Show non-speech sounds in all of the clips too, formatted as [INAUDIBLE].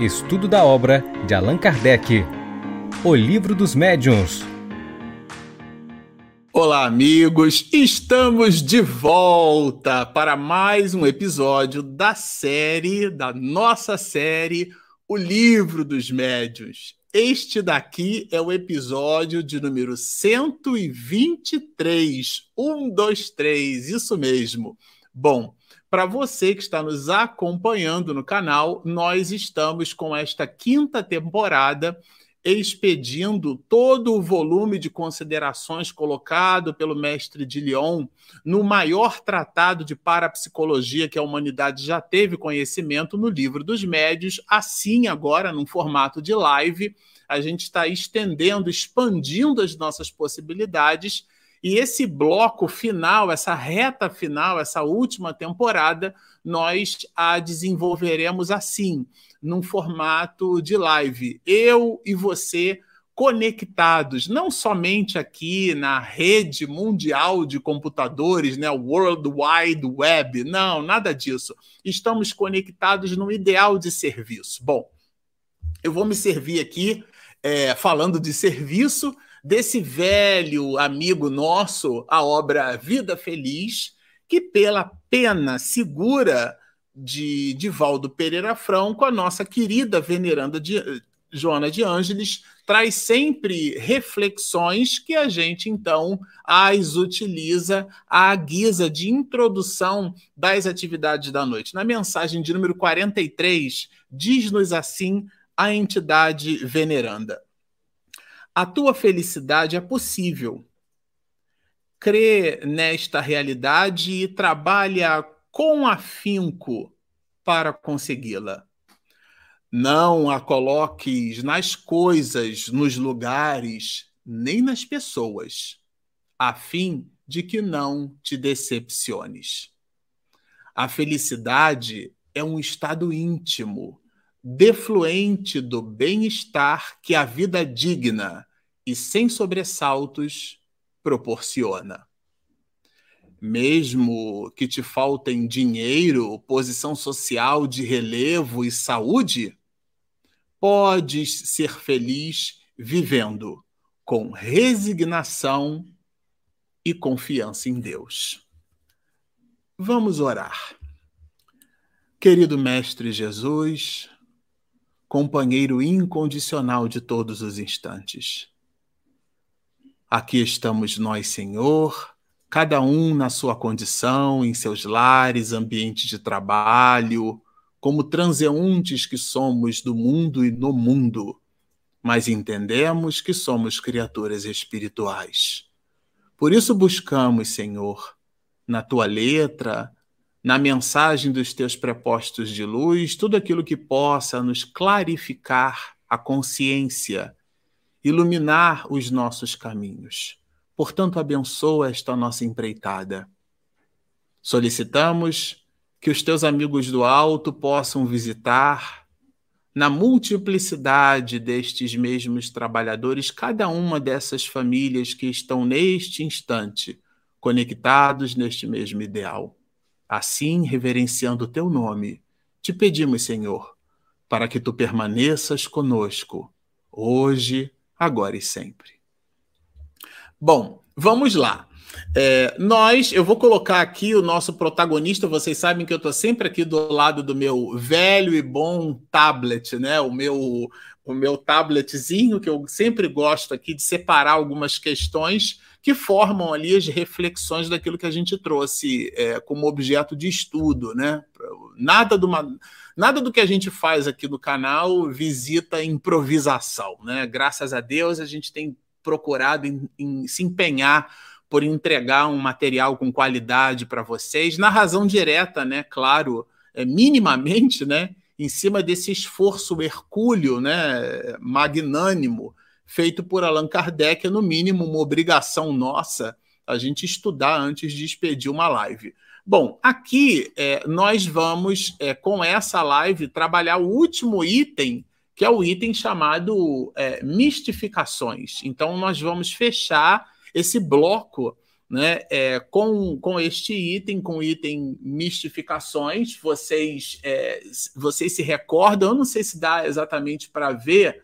Estudo da obra de Allan Kardec. O Livro dos Médiuns. Olá, amigos! Estamos de volta para mais um episódio da série, da nossa série, O Livro dos Médiuns. Este daqui é o episódio de número 123. Um, dois, três, isso mesmo. Bom, para você que está nos acompanhando no canal, nós estamos com esta quinta temporada expedindo todo o volume de considerações colocado pelo mestre de Lyon no maior tratado de parapsicologia que a humanidade já teve conhecimento no livro dos médios, assim agora num formato de live, a gente está estendendo, expandindo as nossas possibilidades e esse bloco final, essa reta final, essa última temporada, nós a desenvolveremos assim, num formato de live. Eu e você conectados, não somente aqui na rede mundial de computadores, né, World Wide Web, não, nada disso. Estamos conectados no ideal de serviço. Bom, eu vou me servir aqui é, falando de serviço desse velho amigo nosso, a obra Vida Feliz, que pela pena segura de Divaldo Pereira Franco, a nossa querida veneranda de, Joana de Ângeles traz sempre reflexões que a gente então as utiliza à guisa de introdução das atividades da noite. Na mensagem de número 43, diz-nos assim a entidade veneranda: a tua felicidade é possível. Crê nesta realidade e trabalha com afinco para consegui-la. Não a coloques nas coisas, nos lugares, nem nas pessoas, a fim de que não te decepciones. A felicidade é um estado íntimo, defluente do bem-estar que a vida digna e sem sobressaltos proporciona. Mesmo que te faltem dinheiro, posição social de relevo e saúde, podes ser feliz vivendo com resignação e confiança em Deus. Vamos orar. Querido Mestre Jesus, companheiro incondicional de todos os instantes. Aqui estamos nós, Senhor, cada um na sua condição, em seus lares, ambientes de trabalho, como transeuntes que somos do mundo e no mundo, mas entendemos que somos criaturas espirituais. Por isso buscamos, Senhor, na tua letra, na mensagem dos teus prepostos de luz, tudo aquilo que possa nos clarificar a consciência, iluminar os nossos caminhos. Portanto, abençoa esta nossa empreitada. Solicitamos que os teus amigos do alto possam visitar, na multiplicidade destes mesmos trabalhadores, cada uma dessas famílias que estão neste instante conectados neste mesmo ideal Assim, reverenciando o teu nome, te pedimos, Senhor, para que tu permaneças conosco, hoje, agora e sempre. Bom, vamos lá. É, nós, eu vou colocar aqui o nosso protagonista. Vocês sabem que eu estou sempre aqui do lado do meu velho e bom tablet, né? O meu, o meu tabletzinho que eu sempre gosto aqui de separar algumas questões que formam ali as reflexões daquilo que a gente trouxe é, como objeto de estudo, né? Nada, do uma, nada do que a gente faz aqui no canal visita improvisação, né? Graças a Deus a gente tem procurado em, em se empenhar por entregar um material com qualidade para vocês, na razão direta, né? Claro, é, minimamente, né? Em cima desse esforço hercúleo, né? Magnânimo feito por Allan Kardec, é no mínimo uma obrigação nossa a gente estudar antes de expedir uma live. Bom, aqui é, nós vamos, é, com essa live, trabalhar o último item, que é o item chamado é, mistificações. Então, nós vamos fechar esse bloco né? É, com, com este item, com o item mistificações, vocês, é, vocês se recordam, eu não sei se dá exatamente para ver,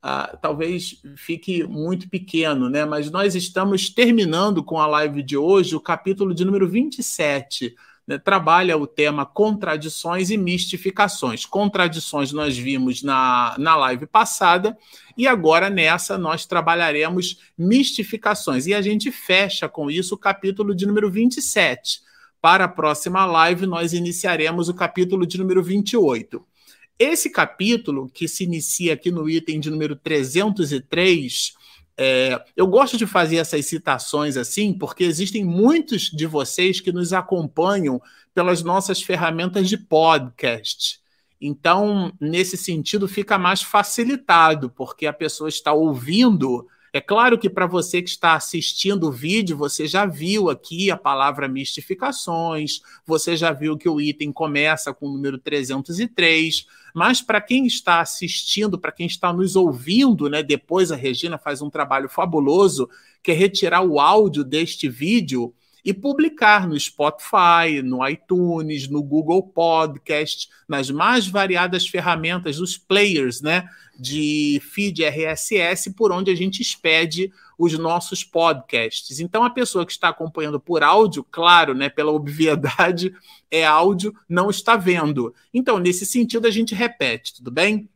ah, talvez fique muito pequeno, né? Mas nós estamos terminando com a live de hoje o capítulo de número 27 né, trabalha o tema contradições e mistificações. Contradições nós vimos na, na live passada, e agora nessa nós trabalharemos mistificações. E a gente fecha com isso o capítulo de número 27. Para a próxima live, nós iniciaremos o capítulo de número 28. Esse capítulo, que se inicia aqui no item de número 303, é, eu gosto de fazer essas citações assim, porque existem muitos de vocês que nos acompanham pelas nossas ferramentas de podcast. Então, nesse sentido, fica mais facilitado, porque a pessoa está ouvindo. É claro que para você que está assistindo o vídeo, você já viu aqui a palavra mistificações, você já viu que o item começa com o número 303, mas para quem está assistindo, para quem está nos ouvindo, né, depois a Regina faz um trabalho fabuloso, que é retirar o áudio deste vídeo e publicar no Spotify, no iTunes, no Google Podcast, nas mais variadas ferramentas dos players, né, de feed RSS, por onde a gente expede os nossos podcasts. Então, a pessoa que está acompanhando por áudio, claro, né, pela obviedade, [LAUGHS] é áudio, não está vendo. Então, nesse sentido, a gente repete, tudo bem?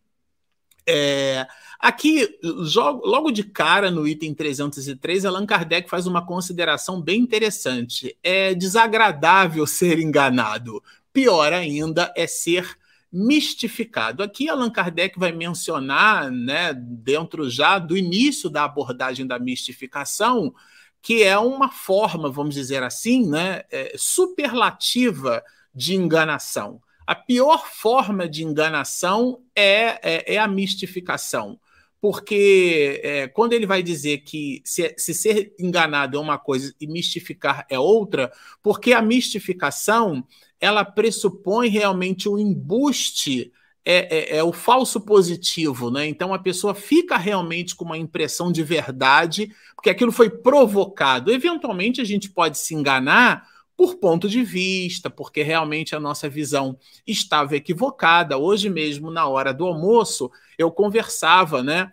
É, aqui, logo de cara, no item 303, Allan Kardec faz uma consideração bem interessante. É desagradável [LAUGHS] ser enganado. Pior ainda é ser mistificado. Aqui Allan Kardec vai mencionar, né, dentro já do início da abordagem da mistificação, que é uma forma, vamos dizer assim, né, é, superlativa de enganação. A pior forma de enganação é, é, é a mistificação. Porque é, quando ele vai dizer que se, se ser enganado é uma coisa e mistificar é outra, porque a mistificação ela pressupõe realmente o um embuste, é, é, é, o falso positivo, né? Então a pessoa fica realmente com uma impressão de verdade, porque aquilo foi provocado. Eventualmente a gente pode se enganar por ponto de vista, porque realmente a nossa visão estava equivocada. Hoje mesmo, na hora do almoço, eu conversava, né?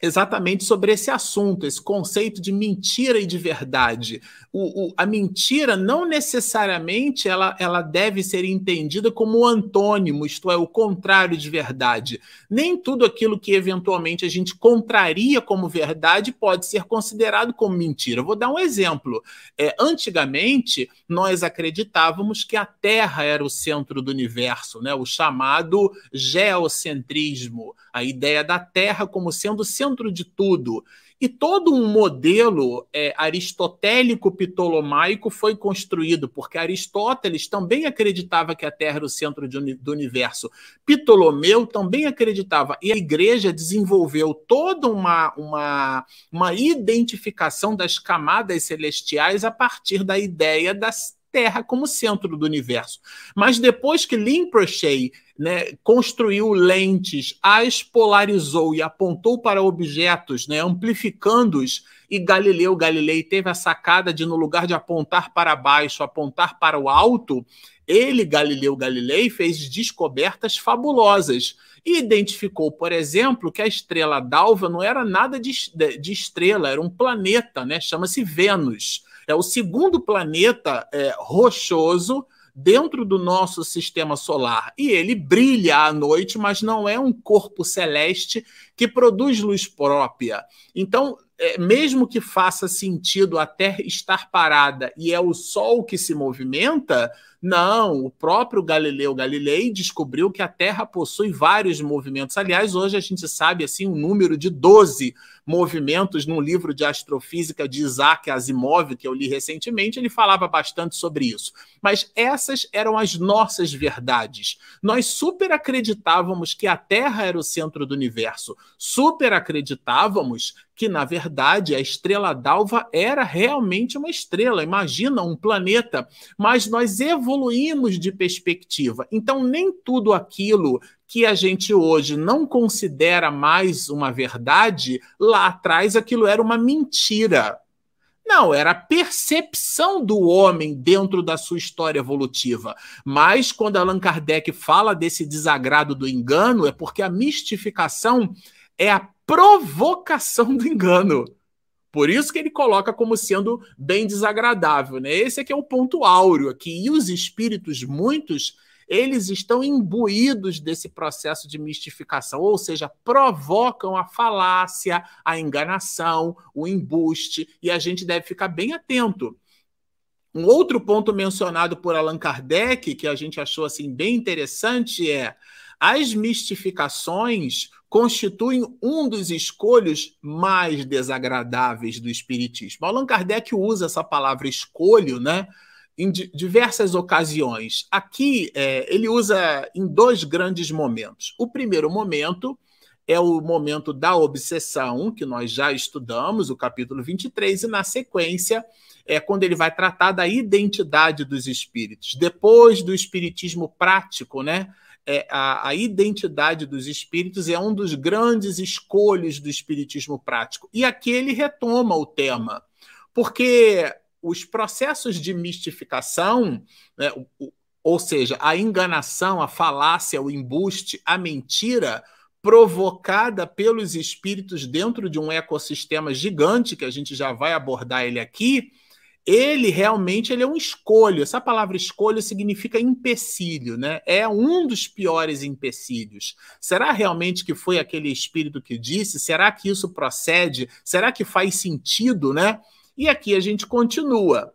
Exatamente sobre esse assunto, esse conceito de mentira e de verdade. O, o, a mentira não necessariamente ela, ela deve ser entendida como antônimo, isto é, o contrário de verdade. Nem tudo aquilo que eventualmente a gente contraria como verdade pode ser considerado como mentira. vou dar um exemplo. É, antigamente, nós acreditávamos que a Terra era o centro do universo, né? o chamado geocentrismo, a ideia da Terra como sendo o centro centro de tudo. E todo um modelo é, aristotélico-ptolomaico foi construído, porque Aristóteles também acreditava que a Terra era o centro de, do universo. Ptolomeu também acreditava. E a igreja desenvolveu toda uma, uma, uma identificação das camadas celestiais a partir da ideia das Terra como centro do universo. Mas depois que Rinpoche né, construiu lentes, as polarizou e apontou para objetos, né, amplificando-os, e Galileu Galilei teve a sacada de, no lugar de apontar para baixo, apontar para o alto, ele, Galileu Galilei, fez descobertas fabulosas e identificou, por exemplo, que a estrela d'alva não era nada de, de estrela, era um planeta, né, chama-se Vênus. É o segundo planeta é, rochoso dentro do nosso sistema solar. E ele brilha à noite, mas não é um corpo celeste que produz luz própria. Então, é, mesmo que faça sentido a Terra estar parada e é o Sol que se movimenta, não, o próprio Galileu Galilei descobriu que a Terra possui vários movimentos. Aliás, hoje a gente sabe assim um número de 12 movimentos num livro de astrofísica de Isaac Asimov, que eu li recentemente, ele falava bastante sobre isso. Mas essas eram as nossas verdades. Nós super acreditávamos que a Terra era o centro do universo, super acreditávamos que, na verdade, a estrela d'alva era realmente uma estrela. Imagina um planeta, mas nós evoluímos de perspectiva. Então, nem tudo aquilo que a gente hoje não considera mais uma verdade, lá atrás aquilo era uma mentira. Não, era a percepção do homem dentro da sua história evolutiva. Mas quando Allan Kardec fala desse desagrado do engano, é porque a mistificação é a provocação do engano. Por isso que ele coloca como sendo bem desagradável, né? Esse aqui é o ponto áureo aqui. E os espíritos, muitos, eles estão imbuídos desse processo de mistificação, ou seja, provocam a falácia, a enganação, o embuste, e a gente deve ficar bem atento. Um outro ponto mencionado por Allan Kardec, que a gente achou assim bem interessante, é as mistificações constituem um dos escolhos mais desagradáveis do espiritismo. Allan Kardec usa essa palavra escolho, né? em diversas ocasiões. Aqui, é, ele usa em dois grandes momentos. O primeiro momento é o momento da obsessão, que nós já estudamos, o capítulo 23, e na sequência é quando ele vai tratar da identidade dos espíritos. Depois do espiritismo prático, né? É, a, a, identidade dos espíritos é um dos grandes escolhos do espiritismo prático. E aqui ele retoma o tema, porque os processos de mistificação, né, ou seja, a enganação, a falácia, o embuste, a mentira provocada pelos espíritos dentro de um ecossistema gigante, que a gente já vai abordar ele aqui, ele realmente ele é um escolho. Essa palavra escolho significa empecilho, né? É um dos piores empecilhos. Será realmente que foi aquele espírito que disse? Será que isso procede? Será que faz sentido, né? E aqui a gente continua.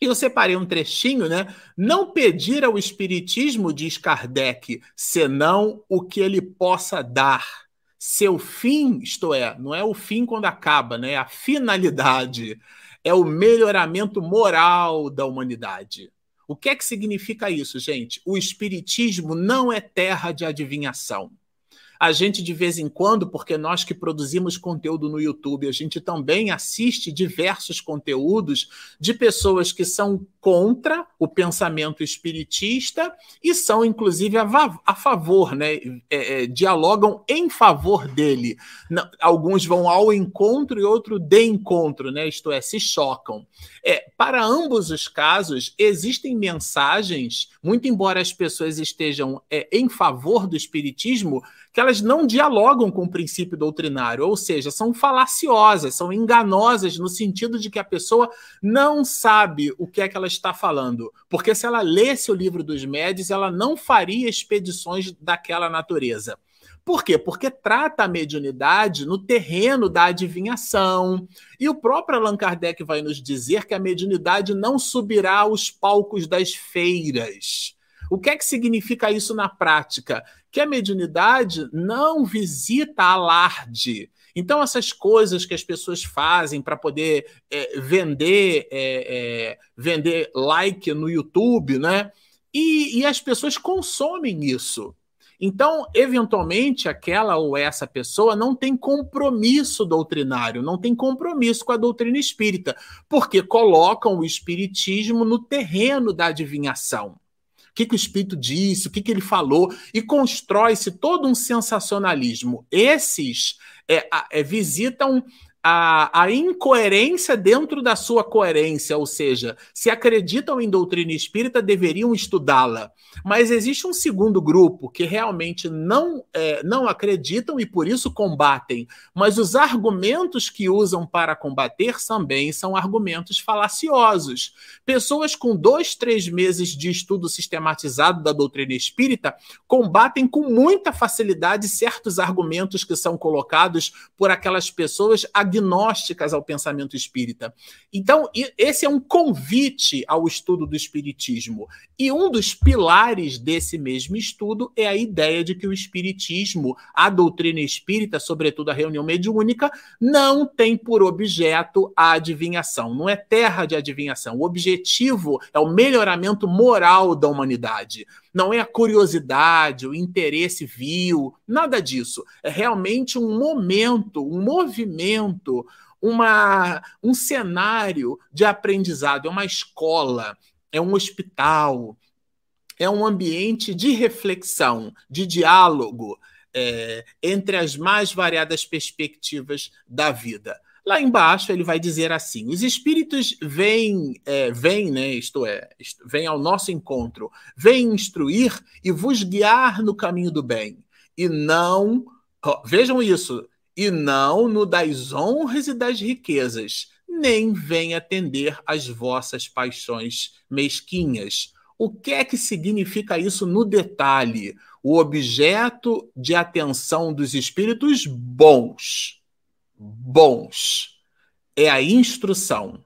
Eu separei um trechinho, né? Não pedir ao Espiritismo, diz Kardec, senão o que ele possa dar. Seu fim, isto é, não é o fim quando acaba, né? É a finalidade é o melhoramento moral da humanidade. O que é que significa isso, gente? O Espiritismo não é terra de adivinhação a gente de vez em quando, porque nós que produzimos conteúdo no YouTube, a gente também assiste diversos conteúdos de pessoas que são contra o pensamento espiritista e são, inclusive, a, a favor, né? É, é, dialogam em favor dele. Não, alguns vão ao encontro e outro de encontro, né? isto é, se chocam. É, para ambos os casos, existem mensagens, muito embora as pessoas estejam é, em favor do espiritismo, que elas não dialogam com o princípio doutrinário, ou seja, são falaciosas, são enganosas no sentido de que a pessoa não sabe o que é que ela está falando. Porque se ela lesse o livro dos médios, ela não faria expedições daquela natureza. Por quê? Porque trata a mediunidade no terreno da adivinhação. E o próprio Allan Kardec vai nos dizer que a mediunidade não subirá aos palcos das feiras. O que é que significa isso na prática? Que a mediunidade não visita alarde. Então, essas coisas que as pessoas fazem para poder é, vender, é, é, vender like no YouTube, né? E, e as pessoas consomem isso. Então, eventualmente, aquela ou essa pessoa não tem compromisso doutrinário, não tem compromisso com a doutrina espírita, porque colocam o espiritismo no terreno da adivinhação o que, que o espírito disse, o que, que ele falou, e constrói-se todo um sensacionalismo. Esses é, é, visitam a, a, incoerência dentro da sua coerência, ou seja, se acreditam em doutrina espírita, deveriam estudá-la. Mas existe um segundo grupo que realmente não, é, não acreditam e por isso combatem. Mas os argumentos que usam para combater também são argumentos falaciosos. Pessoas com dois, três meses de estudo sistematizado da doutrina espírita combatem com muita facilidade certos argumentos que são colocados por aquelas pessoas agnósticas ao pensamento espírita. Então, esse é um convite ao estudo do espiritismo. E um dos pilares desse mesmo estudo é a ideia de que o espiritismo, a doutrina espírita, sobretudo a reunião mediúnica, não tem por objeto a adivinhação, não é terra de adivinhação. O objetivo é o melhoramento moral da humanidade. Não é a curiosidade, o interesse vil, nada disso. É realmente um momento, um movimento, uma, um cenário de aprendizado, é uma escola, é um hospital, é um ambiente de reflexão, de diálogo é, entre as mais variadas perspectivas da vida. Lá embaixo ele vai dizer assim: os espíritos vêm, é, vêm, né? Isto é, vêm ao nosso encontro, vêm instruir e vos guiar no caminho do bem, e não, vejam isso, e não no das honras e das riquezas, nem vem atender às vossas paixões mesquinhas. O que é que significa isso no detalhe? O objeto de atenção dos espíritos bons bons. É a instrução.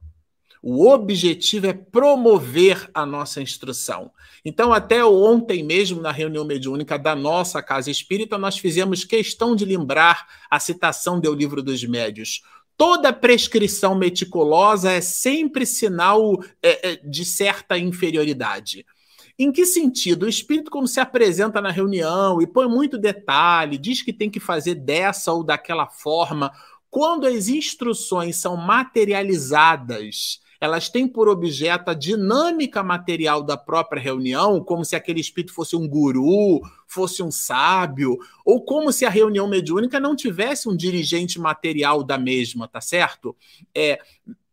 O objetivo é promover a nossa instrução. Então, até ontem mesmo, na reunião mediúnica da nossa Casa Espírita, nós fizemos questão de lembrar a citação do Livro dos Médios. Toda prescrição meticulosa é sempre sinal é, é, de certa inferioridade. Em que sentido? O espírito, quando se apresenta na reunião e põe muito detalhe, diz que tem que fazer dessa ou daquela forma, quando as instruções são materializadas, elas têm por objeto a dinâmica material da própria reunião, como se aquele espírito fosse um guru, fosse um sábio, ou como se a reunião mediúnica não tivesse um dirigente material da mesma, tá certo? É,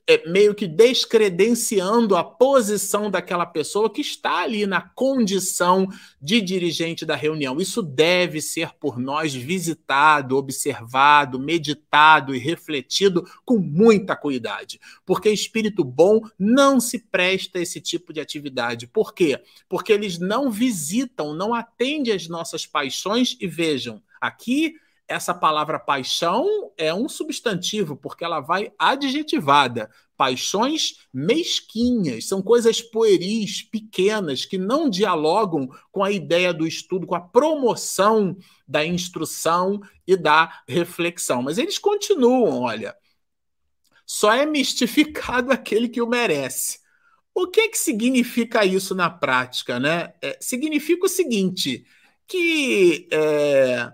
é, meio que descredenciando a posição daquela pessoa que está ali na condição de dirigente da reunião. Isso deve ser por nós visitado, observado, meditado e refletido com muita cuidado, porque espírito bom não se presta a esse tipo de atividade. Por quê? Porque eles não visitam, não atendem às nossas paixões e vejam, aqui essa palavra paixão é um substantivo, porque ela vai adjetivada. Paixões mesquinhas, são coisas pueris, pequenas, que não dialogam com a ideia do estudo, com a promoção da instrução e da reflexão. Mas eles continuam, olha. Só é mistificado [LAUGHS] aquele que o merece. O que, que significa isso na prática? Né? É, significa o seguinte: que. É,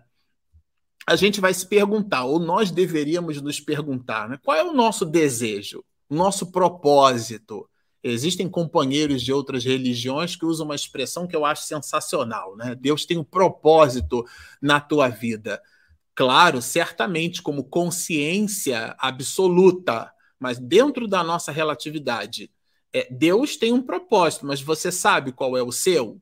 a gente vai se perguntar, ou nós deveríamos nos perguntar, né? qual é o nosso desejo, o nosso propósito? Existem companheiros de outras religiões que usam uma expressão que eu acho sensacional, né? Deus tem um propósito na tua vida. Claro, certamente como consciência absoluta, mas dentro da nossa relatividade. É, Deus tem um propósito, mas você sabe qual é o seu?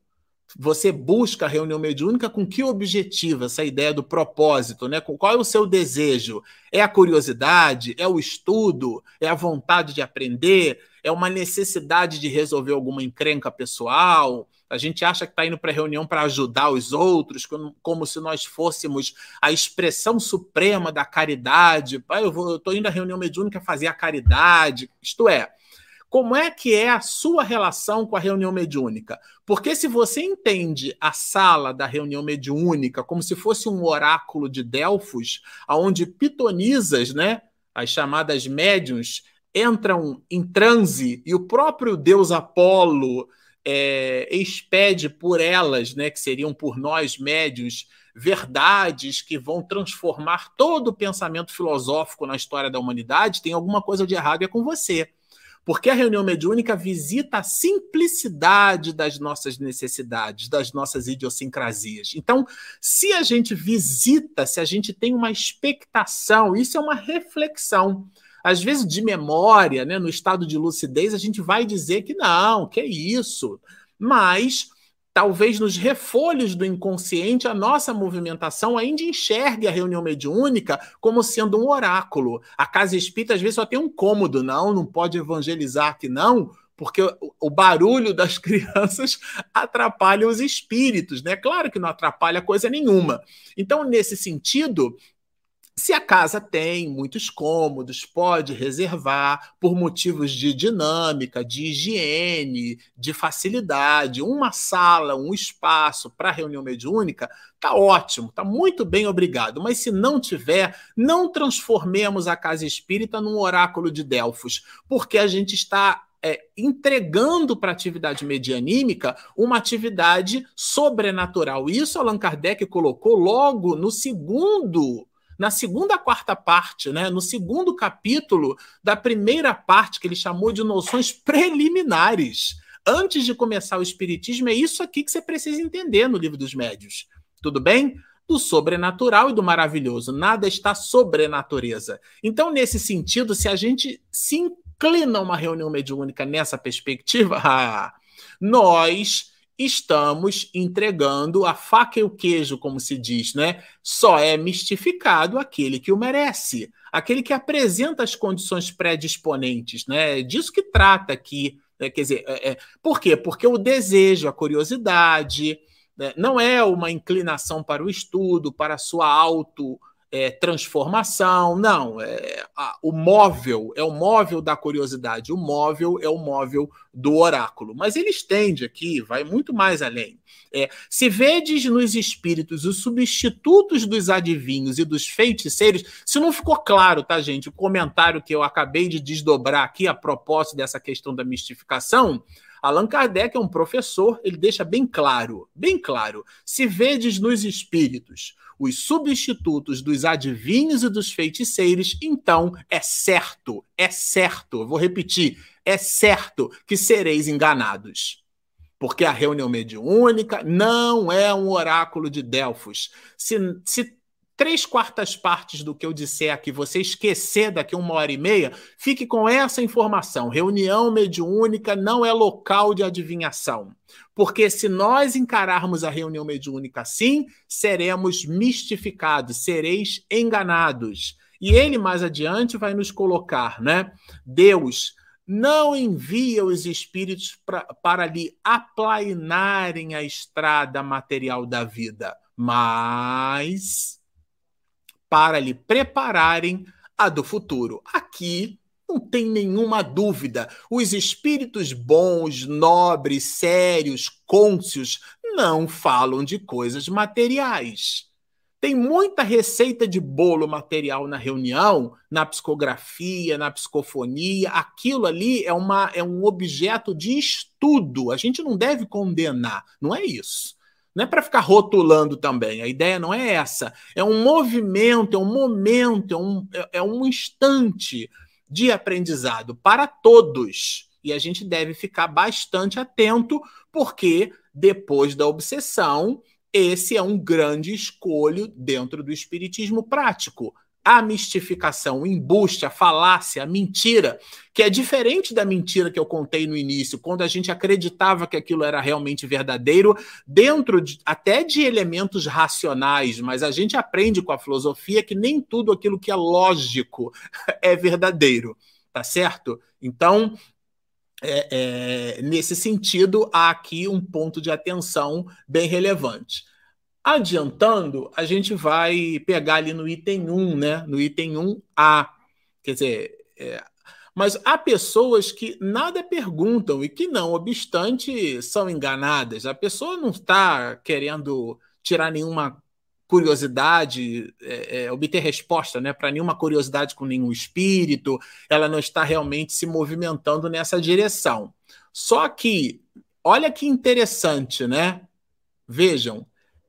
Você busca a reunião mediúnica com que objetivo? Essa ideia do propósito, né? Qual é o seu desejo? É a curiosidade? É o estudo? É a vontade de aprender? É uma necessidade de resolver alguma encrenca pessoal? A gente acha que está indo para a reunião para ajudar os outros, como se nós fôssemos a expressão suprema da caridade. Eu estou indo à reunião mediúnica fazer a caridade. Isto é, como é que é a sua relação com a reunião mediúnica? Porque se você entende a sala da reunião mediúnica como se fosse um oráculo de Delfos, aonde pitonisas, né, as chamadas médiums, entram em transe e o próprio deus Apolo é, expede por elas, né, que seriam por nós médios, verdades que vão transformar todo o pensamento filosófico na história da humanidade, tem alguma coisa de errado é com você. Porque a reunião mediúnica visita a simplicidade das nossas necessidades, das nossas idiosincrasias. Então, se a gente visita, se a gente tem uma expectação, isso é uma reflexão. Às vezes, de memória, né, no estado de lucidez, a gente vai dizer que não, que é isso. Mas talvez nos refolhos do inconsciente, a nossa movimentação ainda enxergue a reunião mediúnica como sendo um oráculo. A casa espírita, às vezes, só tem um cômodo, não, não pode evangelizar aqui, não, porque o barulho das [LAUGHS] crianças atrapalha os espíritos, né? Claro que não atrapalha coisa nenhuma. Então, nesse sentido, se a casa tem muitos cômodos, pode reservar por motivos de dinâmica, de higiene, de facilidade, uma sala, um espaço para reunião mediúnica, tá ótimo, tá muito bem, obrigado. Mas se não tiver, não transformemos a casa espírita num oráculo de Delfos, porque a gente está é, entregando para a atividade medianímica uma atividade sobrenatural. Isso Allan Kardec colocou logo no segundo na segunda quarta parte, né, no segundo capítulo da primeira parte, que ele chamou de noções preliminares. Antes de começar o Espiritismo, é isso aqui que você precisa entender no livro dos médios. Tudo bem? do sobrenatural e do maravilhoso. Nada está sobre a natureza. Então, nesse sentido, se a gente se inclina a uma reunião mediúnica nessa perspectiva, [LAUGHS] nós estamos entregando a faca e o queijo, como se diz, né? Só é mistificado aquele que o merece, aquele que apresenta as condições predisponentes, né? É disso que trata aqui. Né? Quer dizer, é, é, por quê? Porque o desejo, a curiosidade, né? não é uma inclinação para o estudo, para a sua auto é, transformação, não. É, a, o móvel é o móvel da curiosidade, o móvel é o móvel do oráculo. Mas ele estende aqui, vai muito mais além. É, se vedes nos espíritos os substitutos dos adivinhos e dos feiticeiros, se não ficou claro, tá, gente? O comentário que eu acabei de desdobrar aqui a propósito dessa questão da mistificação. Allan Kardec é um professor, ele deixa bem claro, bem claro. Se vedes nos espíritos os substitutos dos adivinhos e dos feiticeiros, então é certo, é certo, vou repetir, é certo que sereis enganados. Porque a reunião mediúnica não é um oráculo de Delfos. Se, se três quartas partes do que eu disser aqui você esquecer daqui uma hora e meia, fique com essa informação. Reunião mediúnica não é local de adivinhação. Porque se nós encararmos a reunião mediúnica assim, seremos mistificados, sereis enganados. E ele mais adiante vai nos colocar, né? Deus não envia os espíritos pra, para lhe aplainarem a estrada material da vida, mas para lhe prepararem a do futuro. Aqui não tem nenhuma dúvida. Os espíritos bons, nobres, sérios, cônscios, não falam de coisas materiais. Tem muita receita de bolo material na reunião, na psicografia, na psicofonia. Aquilo ali é, uma, é um objeto de estudo. A gente não deve condenar, não é isso. Não é para ficar rotulando também. A ideia não é essa. É um movimento, é um momento, é um, é, é um instante de aprendizado para todos. E a gente deve ficar bastante atento, porque depois da obsessão, esse é um grande escolho dentro do espiritismo prático a mistificação, o embuste, a falácia, a mentira, que é diferente da mentira que eu contei no início, quando a gente acreditava que aquilo era realmente verdadeiro, dentro de, até de elementos racionais, mas a gente aprende com a filosofia que nem tudo aquilo que é lógico [LAUGHS] é verdadeiro, tá certo? Então, é, é, nesse sentido, há aqui um ponto de atenção bem relevante. Adiantando, a gente vai pegar ali no item 1, né? No item 1A. Quer dizer, é... mas há pessoas que nada perguntam e que, não obstante, são enganadas. A pessoa não está querendo tirar nenhuma curiosidade, é, é, obter resposta né, para nenhuma curiosidade com nenhum espírito, ela não está realmente se movimentando nessa direção. Só que, olha que interessante, né? Vejam,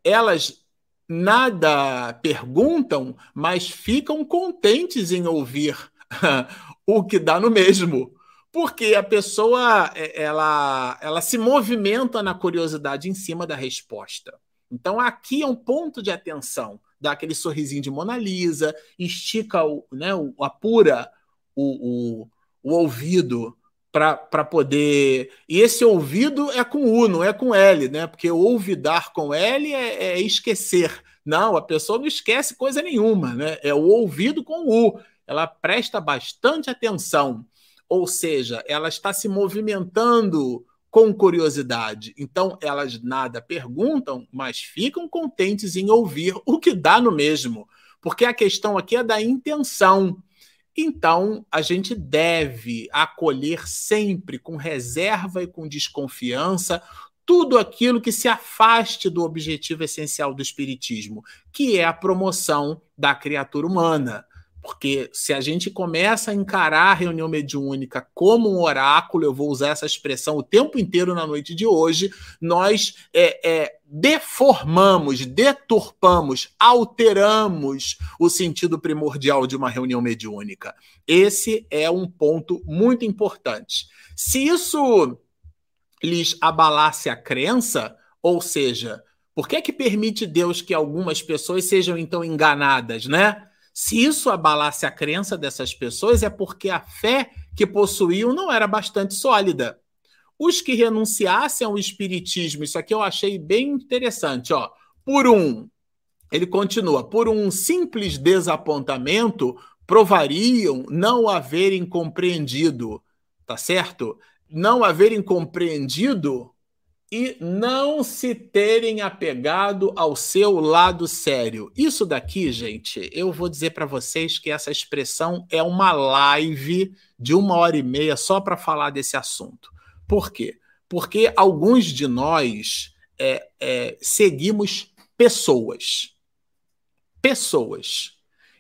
elas nada perguntam, mas ficam contentes em ouvir [LAUGHS] o que dá no mesmo. Porque a pessoa é, ela, ela se movimenta na curiosidade em cima da resposta. Então aqui é um ponto de atenção. Dá aquele sorrisinho de Mona Lisa, estica, o, né, apura o, o, o ouvido para poder. E esse ouvido é com U, não é com L, né? Porque ouvidar com L é, é, esquecer. Não, a pessoa não esquece coisa nenhuma, né? É o ouvido com U. Ela presta bastante atenção. Ou seja, ela está se movimentando com curiosidade. Então, elas nada perguntam, mas ficam contentes em ouvir o que dá no mesmo. Porque a questão aqui é da intenção. Então, a gente deve acolher sempre com reserva e com desconfiança tudo aquilo que se afaste do objetivo essencial do Espiritismo, que é a promoção da criatura humana. Porque se a gente começa a encarar a reunião mediúnica como um oráculo, eu vou usar essa expressão o tempo inteiro na noite de hoje, nós é, é, deformamos, deturpamos, alteramos o sentido primordial de uma reunião mediúnica. Esse é um ponto muito importante. Se isso lhes abalasse a crença, ou seja, Por que, que permite Deus que algumas pessoas sejam então enganadas, né? Se isso abalasse a crença dessas pessoas, é porque a fé que possuíam não era bastante sólida. Os que renunciassem ao espiritismo, isso aqui eu achei bem interessante, ó. Por um, ele continua, por um simples desapontamento, provariam não haverem compreendido, tá certo? Não haverem compreendido e não se terem apegado ao seu lado sério. Isso daqui, gente, eu vou dizer para vocês que essa expressão é uma live de uma hora e meia só para falar desse assunto. Por quê? Porque alguns de nós é, é, seguimos pessoas. Pessoas.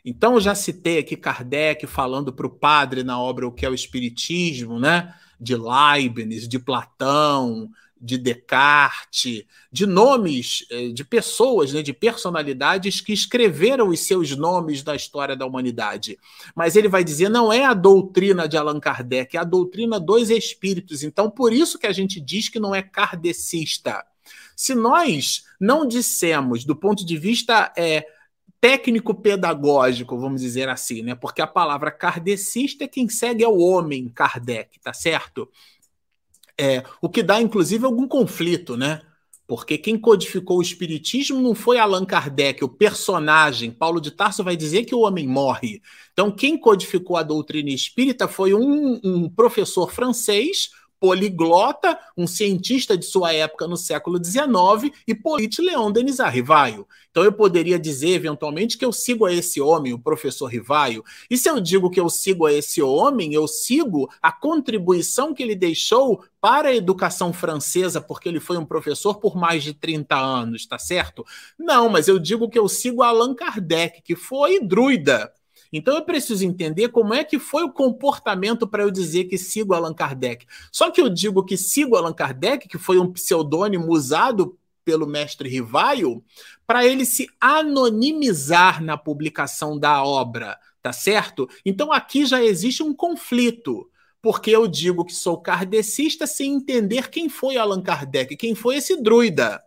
Então, eu já citei aqui Kardec falando para o padre na obra O que é o Espiritismo, né? De Leibniz, de Platão, de Descartes, de nomes eh, de pessoas, né, de personalidades que escreveram os seus nomes na história da humanidade. Mas ele vai dizer, não é a doutrina de Allan Kardec, é a doutrina dos espíritos. Então, por isso que a gente diz que não é kardecista. Se nós não dissemos, do ponto de vista é, técnico-pedagógico, vamos dizer assim, né? Porque a palavra kardecista é quem segue é o homem Kardec, tá certo? É, o que dá, inclusive, algum conflito, né? Porque quem codificou o espiritismo não foi Allan Kardec, o personagem. Paulo de Tarso vai dizer que o homem morre. Então, quem codificou a doutrina espírita foi um, um professor francês, poliglota, um cientista de sua época no século XIX e político Leão Denis Rivaio. Então eu poderia dizer eventualmente que eu sigo a esse homem, o professor Rivaio. E se eu digo que eu sigo a esse homem, eu sigo a contribuição que ele deixou para a educação francesa, porque ele foi um professor por mais de 30 anos, tá certo? Não, mas eu digo que eu sigo Allan Kardec, que foi druida, então eu preciso entender como é que foi o comportamento para eu dizer que sigo Allan Kardec. Só que eu digo que sigo Allan Kardec, que foi um pseudônimo usado pelo mestre Rivaio, para ele se anonimizar na publicação da obra, tá certo? Então aqui já existe um conflito porque eu digo que sou kardecista sem entender quem foi Allan Kardec, quem foi esse druida.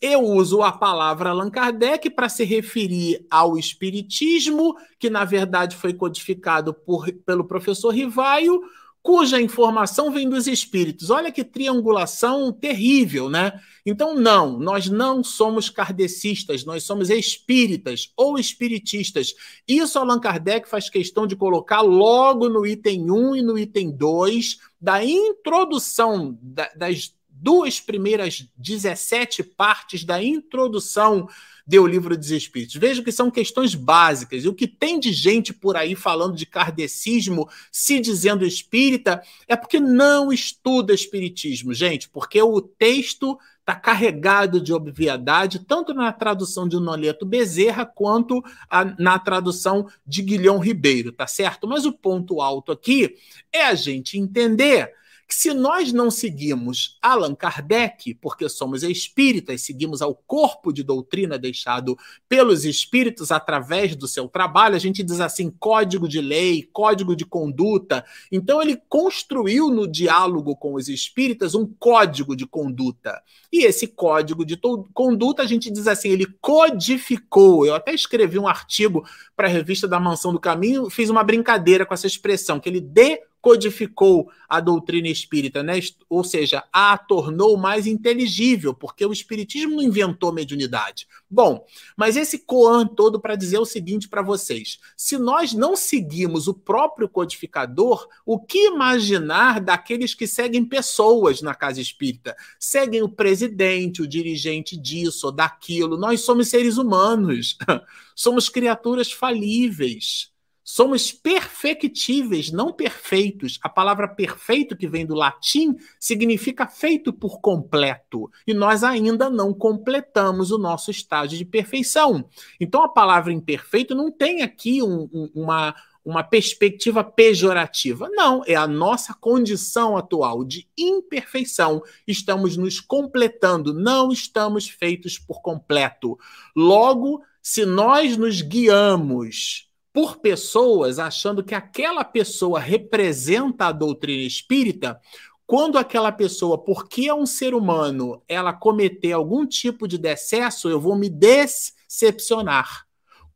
Eu uso a palavra Allan Kardec para se referir ao espiritismo, que na verdade foi codificado por, pelo professor Rivaio, cuja informação vem dos espíritos. Olha que triangulação terrível, né? Então, não, nós não somos kardecistas, nós somos espíritas ou espiritistas. Isso Allan Kardec faz questão de colocar logo no item 1 e no item 2 da introdução das duas primeiras 17 partes da introdução do livro dos Espíritos. Vejo que são questões básicas. E o que tem de gente por aí falando de kardecismo, se dizendo espírita, é porque não estuda espiritismo, gente, porque o texto está carregado de obviedade, tanto na tradução de Noleto Bezerra quanto a, na tradução de Guilhom Ribeiro, tá certo? Mas o ponto alto aqui é a gente entender que se nós não seguimos Allan Kardec, porque somos espíritas, seguimos ao corpo de doutrina deixado pelos espíritos através do seu trabalho, a gente diz assim, código de lei, código de conduta. Então ele construiu no diálogo com os espíritas um código de conduta. E esse código de conduta, a gente diz assim, ele codificou. Eu até escrevi um artigo para a revista da Mansão do Caminho, fiz uma brincadeira com essa expressão, que ele de codificou a doutrina espírita, né? ou seja, a tornou mais inteligível, porque o espiritismo não inventou mediunidade. Bom, mas esse Coan todo para dizer o seguinte para vocês: se nós não seguimos o próprio codificador, o que imaginar daqueles que seguem pessoas na casa espírita? Seguem o presidente, o dirigente disso ou daquilo. Nós somos seres humanos, [LAUGHS] somos criaturas falíveis. Somos perfectíveis, não perfeitos. A palavra perfeito, que vem do latim, significa feito por completo. E nós ainda não completamos o nosso estágio de perfeição. Então, a palavra imperfeito não tem aqui um, um, uma, uma perspectiva pejorativa. Não, é a nossa condição atual de imperfeição. Estamos nos completando, não estamos feitos por completo. Logo, se nós nos guiamos por pessoas achando que aquela pessoa representa a doutrina espírita, quando aquela pessoa, porque é um ser humano, ela cometer algum tipo de decesso, eu vou me decepcionar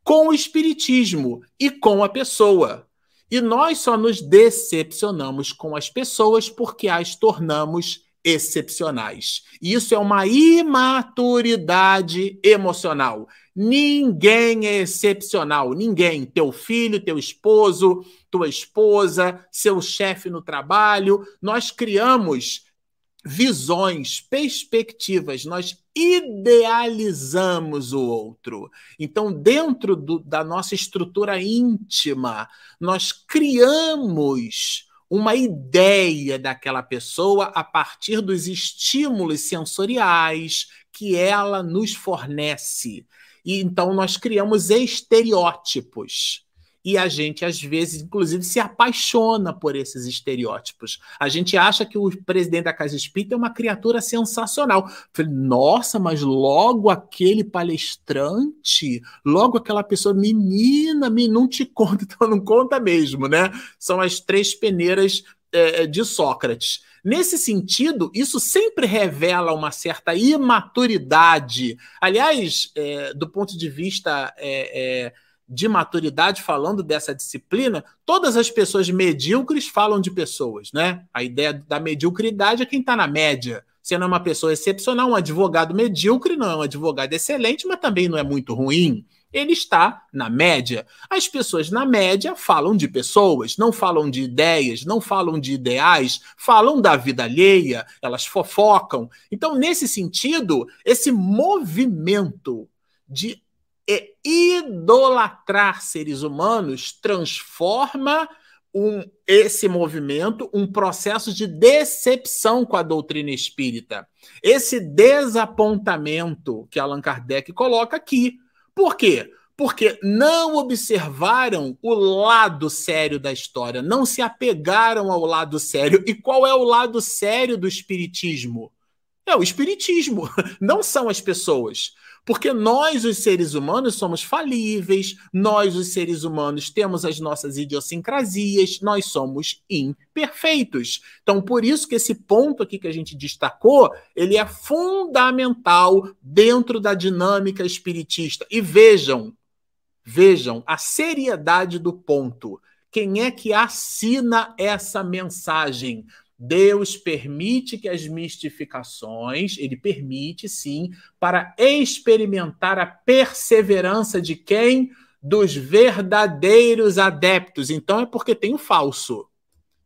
com o espiritismo e com a pessoa. E nós só nos decepcionamos com as pessoas porque as tornamos excepcionais. Isso é uma imaturidade emocional. Ninguém é excepcional, ninguém. Teu filho, teu esposo, tua esposa, seu chefe no trabalho. Nós criamos visões, perspectivas, nós idealizamos o outro. Então, dentro do, da nossa estrutura íntima, nós criamos uma ideia daquela pessoa a partir dos estímulos sensoriais que ela nos fornece. E então nós criamos estereótipos e a gente, às vezes, inclusive, se apaixona por esses estereótipos. A gente acha que o presidente da Casa Espírita é uma criatura sensacional. Nossa, mas logo aquele palestrante, logo aquela pessoa, menina, me não te conta, [LAUGHS] então não conta mesmo, né? São as três peneiras é, de Sócrates. Nesse sentido, isso sempre revela uma certa imaturidade. Aliás, é, do ponto de vista é, é de maturidade falando dessa disciplina, todas as pessoas medíocres falam de pessoas, né? A ideia da mediocridade é quem está na média. Você não é uma pessoa excepcional, um advogado medíocre não é um advogado excelente, mas também não é muito ruim. Ele está na média. As pessoas na média falam de pessoas, não falam de ideias, não falam de ideais, falam da vida alheia, elas fofocam. Então, nesse sentido, esse movimento de é idolatrar seres humanos transforma um, esse movimento um processo de decepção com a doutrina espírita. Esse desapontamento que Allan Kardec coloca aqui. Por quê? Porque não observaram o lado sério da história, não se apegaram ao lado sério. E qual é o lado sério do espiritismo? É o espiritismo, [LAUGHS] não são as pessoas. Porque nós, os seres humanos, somos falíveis, nós, os seres humanos, temos as nossas idiosincrasias, nós somos imperfeitos. Então, por isso que esse ponto aqui que a gente destacou, ele é fundamental dentro da dinâmica espiritista. E vejam, vejam a seriedade do ponto. Quem é que assina essa mensagem? Deus permite que as mistificações, ele permite sim, para experimentar a perseverança de quem? Dos verdadeiros adeptos. Então é porque tem o falso,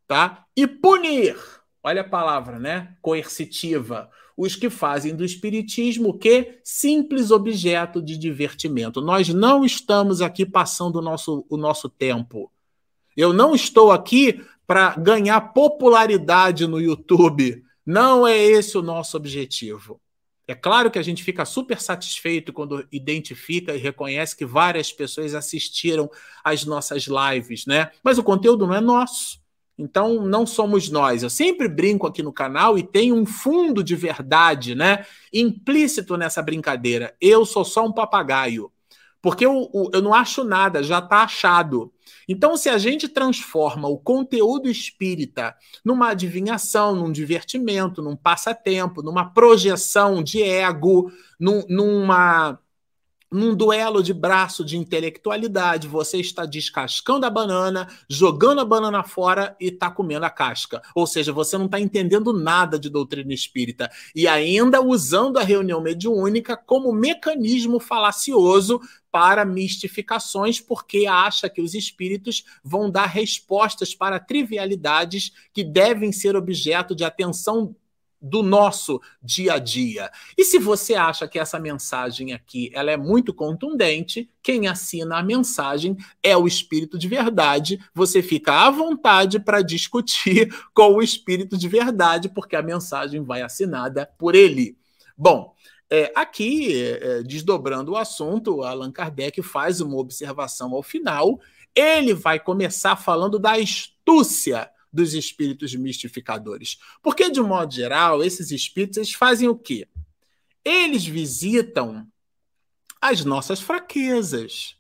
tá? E punir, olha a palavra, né? Coercitiva. Os que fazem do espiritismo o quê? Simples objeto de divertimento. Nós não estamos aqui passando o nosso, o nosso tempo. Eu não estou aqui para ganhar popularidade no YouTube. Não é esse o nosso objetivo. É claro que a gente fica super satisfeito quando identifica e reconhece que várias pessoas assistiram às nossas lives, né? Mas o conteúdo não é nosso. Então não somos nós. Eu sempre brinco aqui no canal e tem um fundo de verdade, né? Implícito nessa brincadeira. Eu sou só um papagaio. Porque eu, eu não acho nada, já está achado. Então, se a gente transforma o conteúdo espírita numa adivinhação, num divertimento, num passatempo, numa projeção de ego, num, numa num duelo de braço de intelectualidade, você está descascando a banana, jogando a banana fora e está comendo a casca. Ou seja, você não está entendendo nada de doutrina espírita e ainda usando a reunião mediúnica como mecanismo falacioso para mistificações, porque acha que os espíritos vão dar respostas para trivialidades que devem ser objeto de atenção do nosso dia a dia. E se você acha que essa mensagem aqui ela é muito contundente, quem assina a mensagem é o espírito de verdade. Você fica à vontade para discutir [LAUGHS] com o espírito de verdade, porque a mensagem vai assinada por ele. Bom, é, aqui, é, desdobrando o assunto, Allan Kardec faz uma observação ao final. Ele vai começar falando da astúcia dos espíritos mistificadores. Porque, de modo geral, esses espíritos eles fazem o quê? Eles visitam as nossas fraquezas.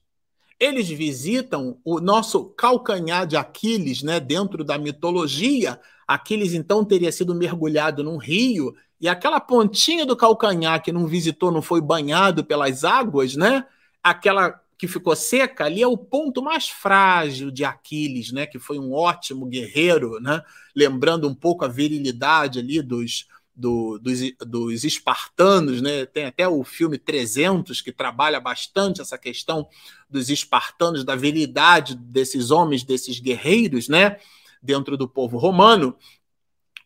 Eles visitam o nosso calcanhar de Aquiles, né, dentro da mitologia, Aquiles então teria sido mergulhado num rio e aquela pontinha do calcanhar que não visitou, não foi banhado pelas águas, né? Aquela que ficou seca ali é o ponto mais frágil de Aquiles, né? Que foi um ótimo guerreiro, né? Lembrando um pouco a virilidade ali dos, do, dos, dos espartanos, né? Tem até o filme 300 que trabalha bastante essa questão dos espartanos, da virilidade desses homens, desses guerreiros, né? Dentro do povo romano,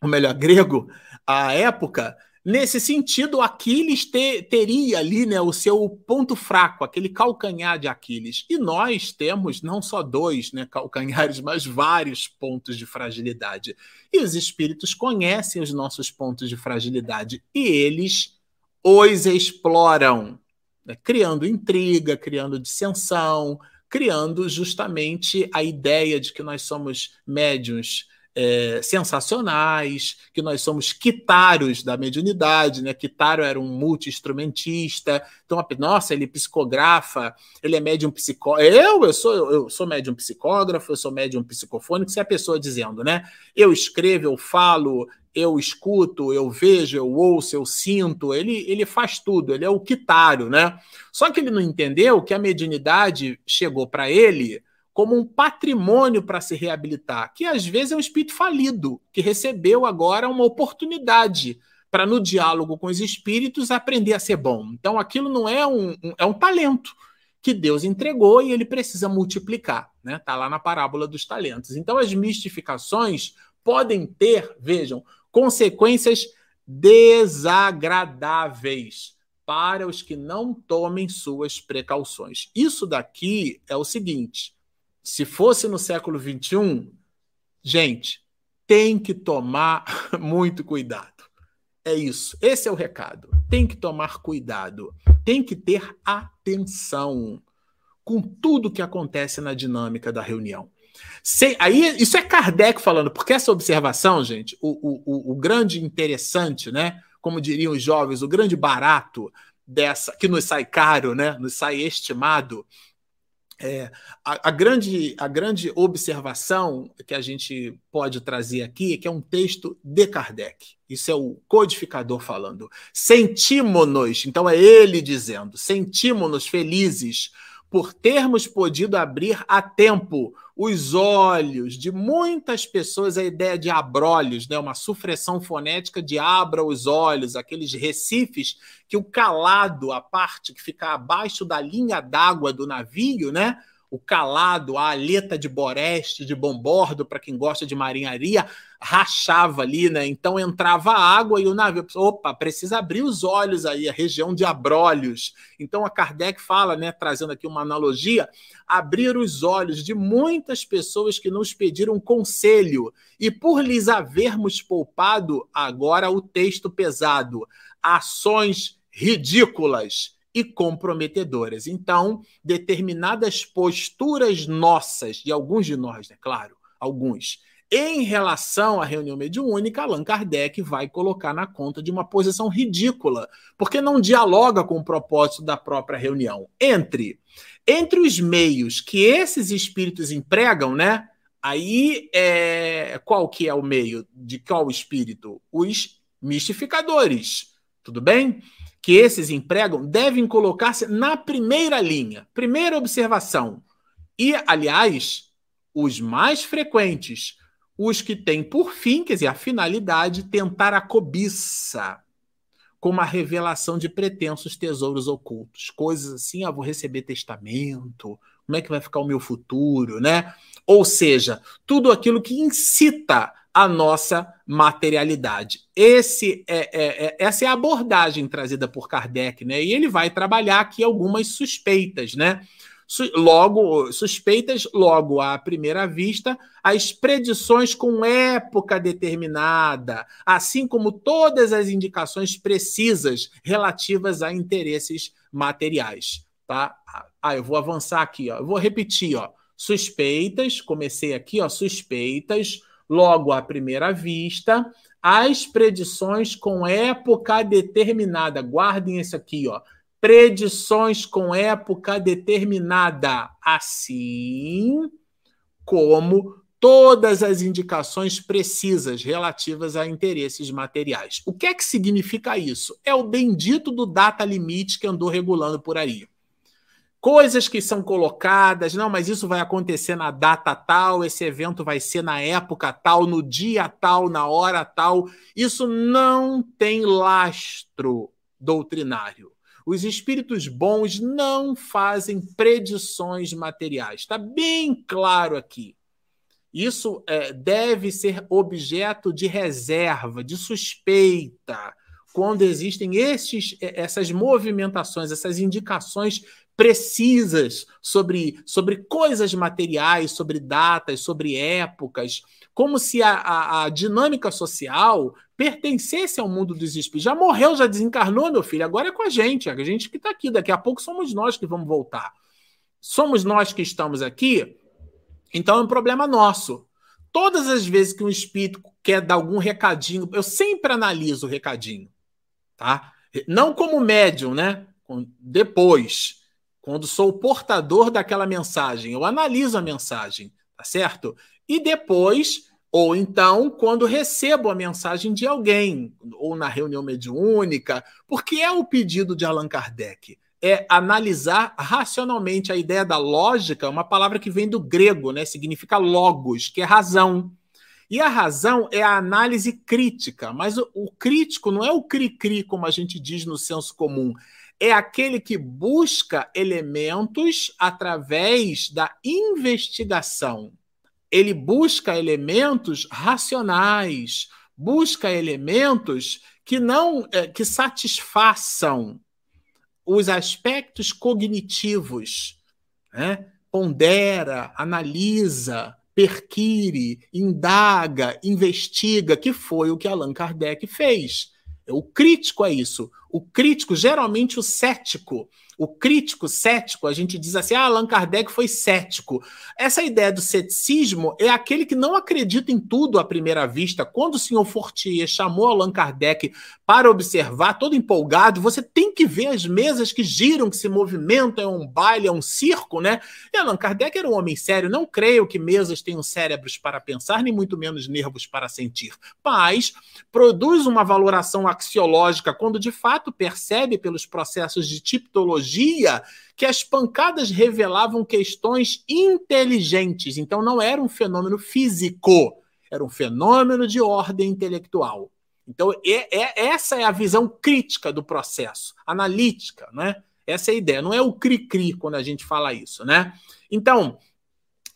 ou melhor, grego, à época. Nesse sentido, Aquiles te, teria ali né, o seu ponto fraco, aquele calcanhar de Aquiles. E nós temos não só dois né, calcanhares, [LAUGHS] mas vários pontos de fragilidade. E os espíritos conhecem os nossos pontos de fragilidade e eles os exploram, né, criando intriga, criando dissensão, criando justamente a ideia de que nós somos médiums é, sensacionais, que nós somos quitários da mediunidade, né? Quitaro era um multi-instrumentista, então, nossa, ele psicografa, ele é médium psicógrafo. Eu, eu sou, eu sou médium psicógrafo, eu sou médium psicofônico, se é a pessoa dizendo, né? Eu escrevo, eu falo, eu escuto, eu vejo, eu ouço, eu sinto, ele, ele faz tudo, ele é o quitário, né? Só que ele não entendeu que a mediunidade chegou para ele como um patrimônio para se reabilitar, que às vezes é um espírito falido, que recebeu agora uma oportunidade para, no diálogo com os espíritos, aprender a ser bom. Então, aquilo não é um, um, é um talento que Deus entregou e ele precisa multiplicar. Né? Está lá na parábola dos talentos. Então, as mistificações podem ter, vejam, consequências desagradáveis para os que não tomem suas precauções. Isso daqui é o seguinte: se fosse no século XXI, gente, tem que tomar [LAUGHS] muito cuidado. É isso. Esse é o recado. Tem que tomar cuidado. Tem que ter atenção com tudo que acontece na dinâmica da reunião. Aí, isso é Kardec falando, porque essa observação, gente, o, o, o grande interessante, né? Como diriam os jovens, o grande barato dessa, que nos sai caro, né? Nos sai estimado, é, a, a, grande, a grande observação que a gente pode trazer aqui é que é um texto de Kardec. Isso é o codificador falando. Sentimos-nos, então é ele dizendo, sentimos-nos felizes por termos podido abrir a tempo os olhos de muitas pessoas, a ideia de abrolhos, né? uma sufressão fonética de abra os olhos, aqueles recifes que o calado, a parte que fica abaixo da linha d'água do navio, né? O calado, a aleta de boreste, de bombordo, para quem gosta de marinharia, rachava ali, né? Então entrava água e o navio, opa, precisa abrir os olhos aí, a região de abrolhos. Então a Kardec fala, né, trazendo aqui uma analogia, abrir os olhos de muitas pessoas que nos pediram conselho e por lhes havermos poupado agora o texto pesado, ações ridículas e comprometedoras. Então, determinadas posturas nossas, de alguns de nós, né? Claro, alguns, em relação à reunião mediúnica, Allan Kardec vai colocar na conta de uma posição ridícula, porque não dialoga com o propósito da própria reunião. Entre entre os meios que esses espíritos empregam, né? Aí é qual que é o meio de qual espírito? Os mistificadores. Tudo bem? Que esses empregam devem colocar-se na primeira linha, primeira observação. E, aliás, os mais frequentes, os que têm por fim, quer dizer, a finalidade, tentar a cobiça, como a revelação de pretensos tesouros ocultos. Coisas assim, ah, vou receber testamento, como é que vai ficar o meu futuro, né? Ou seja, tudo aquilo que incita a nossa materialidade. Esse é, é, é, essa é a abordagem trazida por Kardec, né? E ele vai trabalhar aqui algumas suspeitas, né? Logo, suspeitas, logo à primeira vista, as predições com época determinada, assim como todas as indicações precisas relativas a interesses materiais, tá? Ah, eu vou avançar aqui, ó. Eu vou repetir, ó. Suspeitas, comecei aqui, ó, suspeitas, logo à primeira vista, as predições com época determinada. Guardem isso aqui, ó. Predições com época determinada, assim como todas as indicações precisas relativas a interesses materiais. O que é que significa isso? É o bendito do data limite que andou regulando por aí. Coisas que são colocadas, não, mas isso vai acontecer na data tal, esse evento vai ser na época tal, no dia tal, na hora tal. Isso não tem lastro doutrinário. Os espíritos bons não fazem predições materiais. Está bem claro aqui. Isso é, deve ser objeto de reserva, de suspeita, quando existem esses, essas movimentações, essas indicações precisas sobre, sobre coisas materiais, sobre datas, sobre épocas, como se a, a, a, dinâmica social pertencesse ao mundo dos espíritos. Já morreu, já desencarnou, meu filho, agora é com a gente, a gente que está aqui, daqui a pouco somos nós que vamos voltar. Somos nós que estamos aqui, então é um problema nosso. Todas as vezes que um espírito quer dar algum recadinho, eu sempre analiso o recadinho, tá? Não como médium, né? Depois quando sou o portador daquela mensagem, eu analiso a mensagem, tá certo? E depois, ou então, quando recebo a mensagem de alguém, ou na reunião mediúnica, porque é o pedido de Allan Kardec. É analisar racionalmente a ideia da lógica, uma palavra que vem do grego, né? Significa logos, que é razão. E a razão é a análise crítica, mas o, o crítico não é o cri-cri, como a gente diz no senso comum é aquele que busca elementos através da investigação. Ele busca elementos racionais, busca elementos que não é, que satisfaçam os aspectos cognitivos, né? pondera, analisa, perquire, indaga, investiga, que foi o que Allan Kardec fez. O crítico é isso. O crítico, geralmente o cético, o crítico cético, a gente diz assim: ah, Allan Kardec foi cético. Essa ideia do ceticismo é aquele que não acredita em tudo à primeira vista. Quando o senhor Fortier chamou Allan Kardec para observar, todo empolgado, você tem que ver as mesas que giram, que se movimentam, é um baile, é um circo, né? E Allan Kardec era um homem sério. Não creio que mesas tenham cérebros para pensar, nem muito menos nervos para sentir. Mas produz uma valoração axiológica quando de fato percebe pelos processos de tipologia que as pancadas revelavam questões inteligentes. Então não era um fenômeno físico, era um fenômeno de ordem intelectual. Então é, é, essa é a visão crítica do processo, analítica, né? Essa é a ideia. Não é o cri-cri quando a gente fala isso, né? Então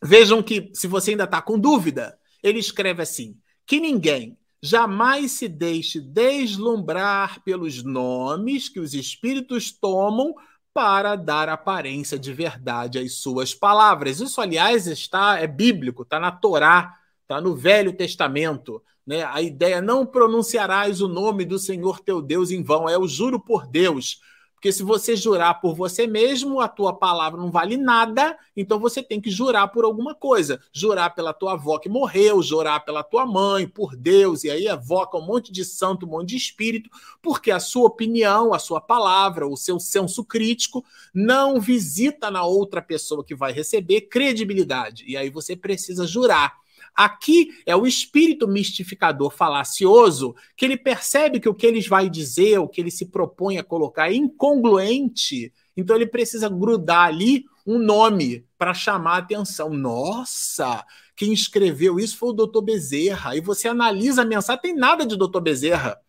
vejam que se você ainda está com dúvida, ele escreve assim: que ninguém Jamais se deixe deslumbrar pelos nomes que os espíritos tomam para dar aparência de verdade às suas palavras. Isso, aliás, está é bíblico, está na Torá, está no Velho Testamento. Né? A ideia não pronunciarás o nome do Senhor teu Deus em vão, é o juro por Deus. Porque se você jurar por você mesmo, a tua palavra não vale nada, então você tem que jurar por alguma coisa. Jurar pela tua avó que morreu, jurar pela tua mãe, por Deus, e aí evoca um monte de santo, um monte de espírito, porque a sua opinião, a sua palavra, o seu senso crítico não visita na outra pessoa que vai receber credibilidade. E aí você precisa jurar. Aqui é o espírito mistificador falacioso que ele percebe que o que ele vai dizer, o que ele se propõe a colocar é incongruente, então ele precisa grudar ali um nome para chamar a atenção. Nossa, quem escreveu isso foi o doutor Bezerra. E você analisa a mensagem, tem nada de doutor Bezerra.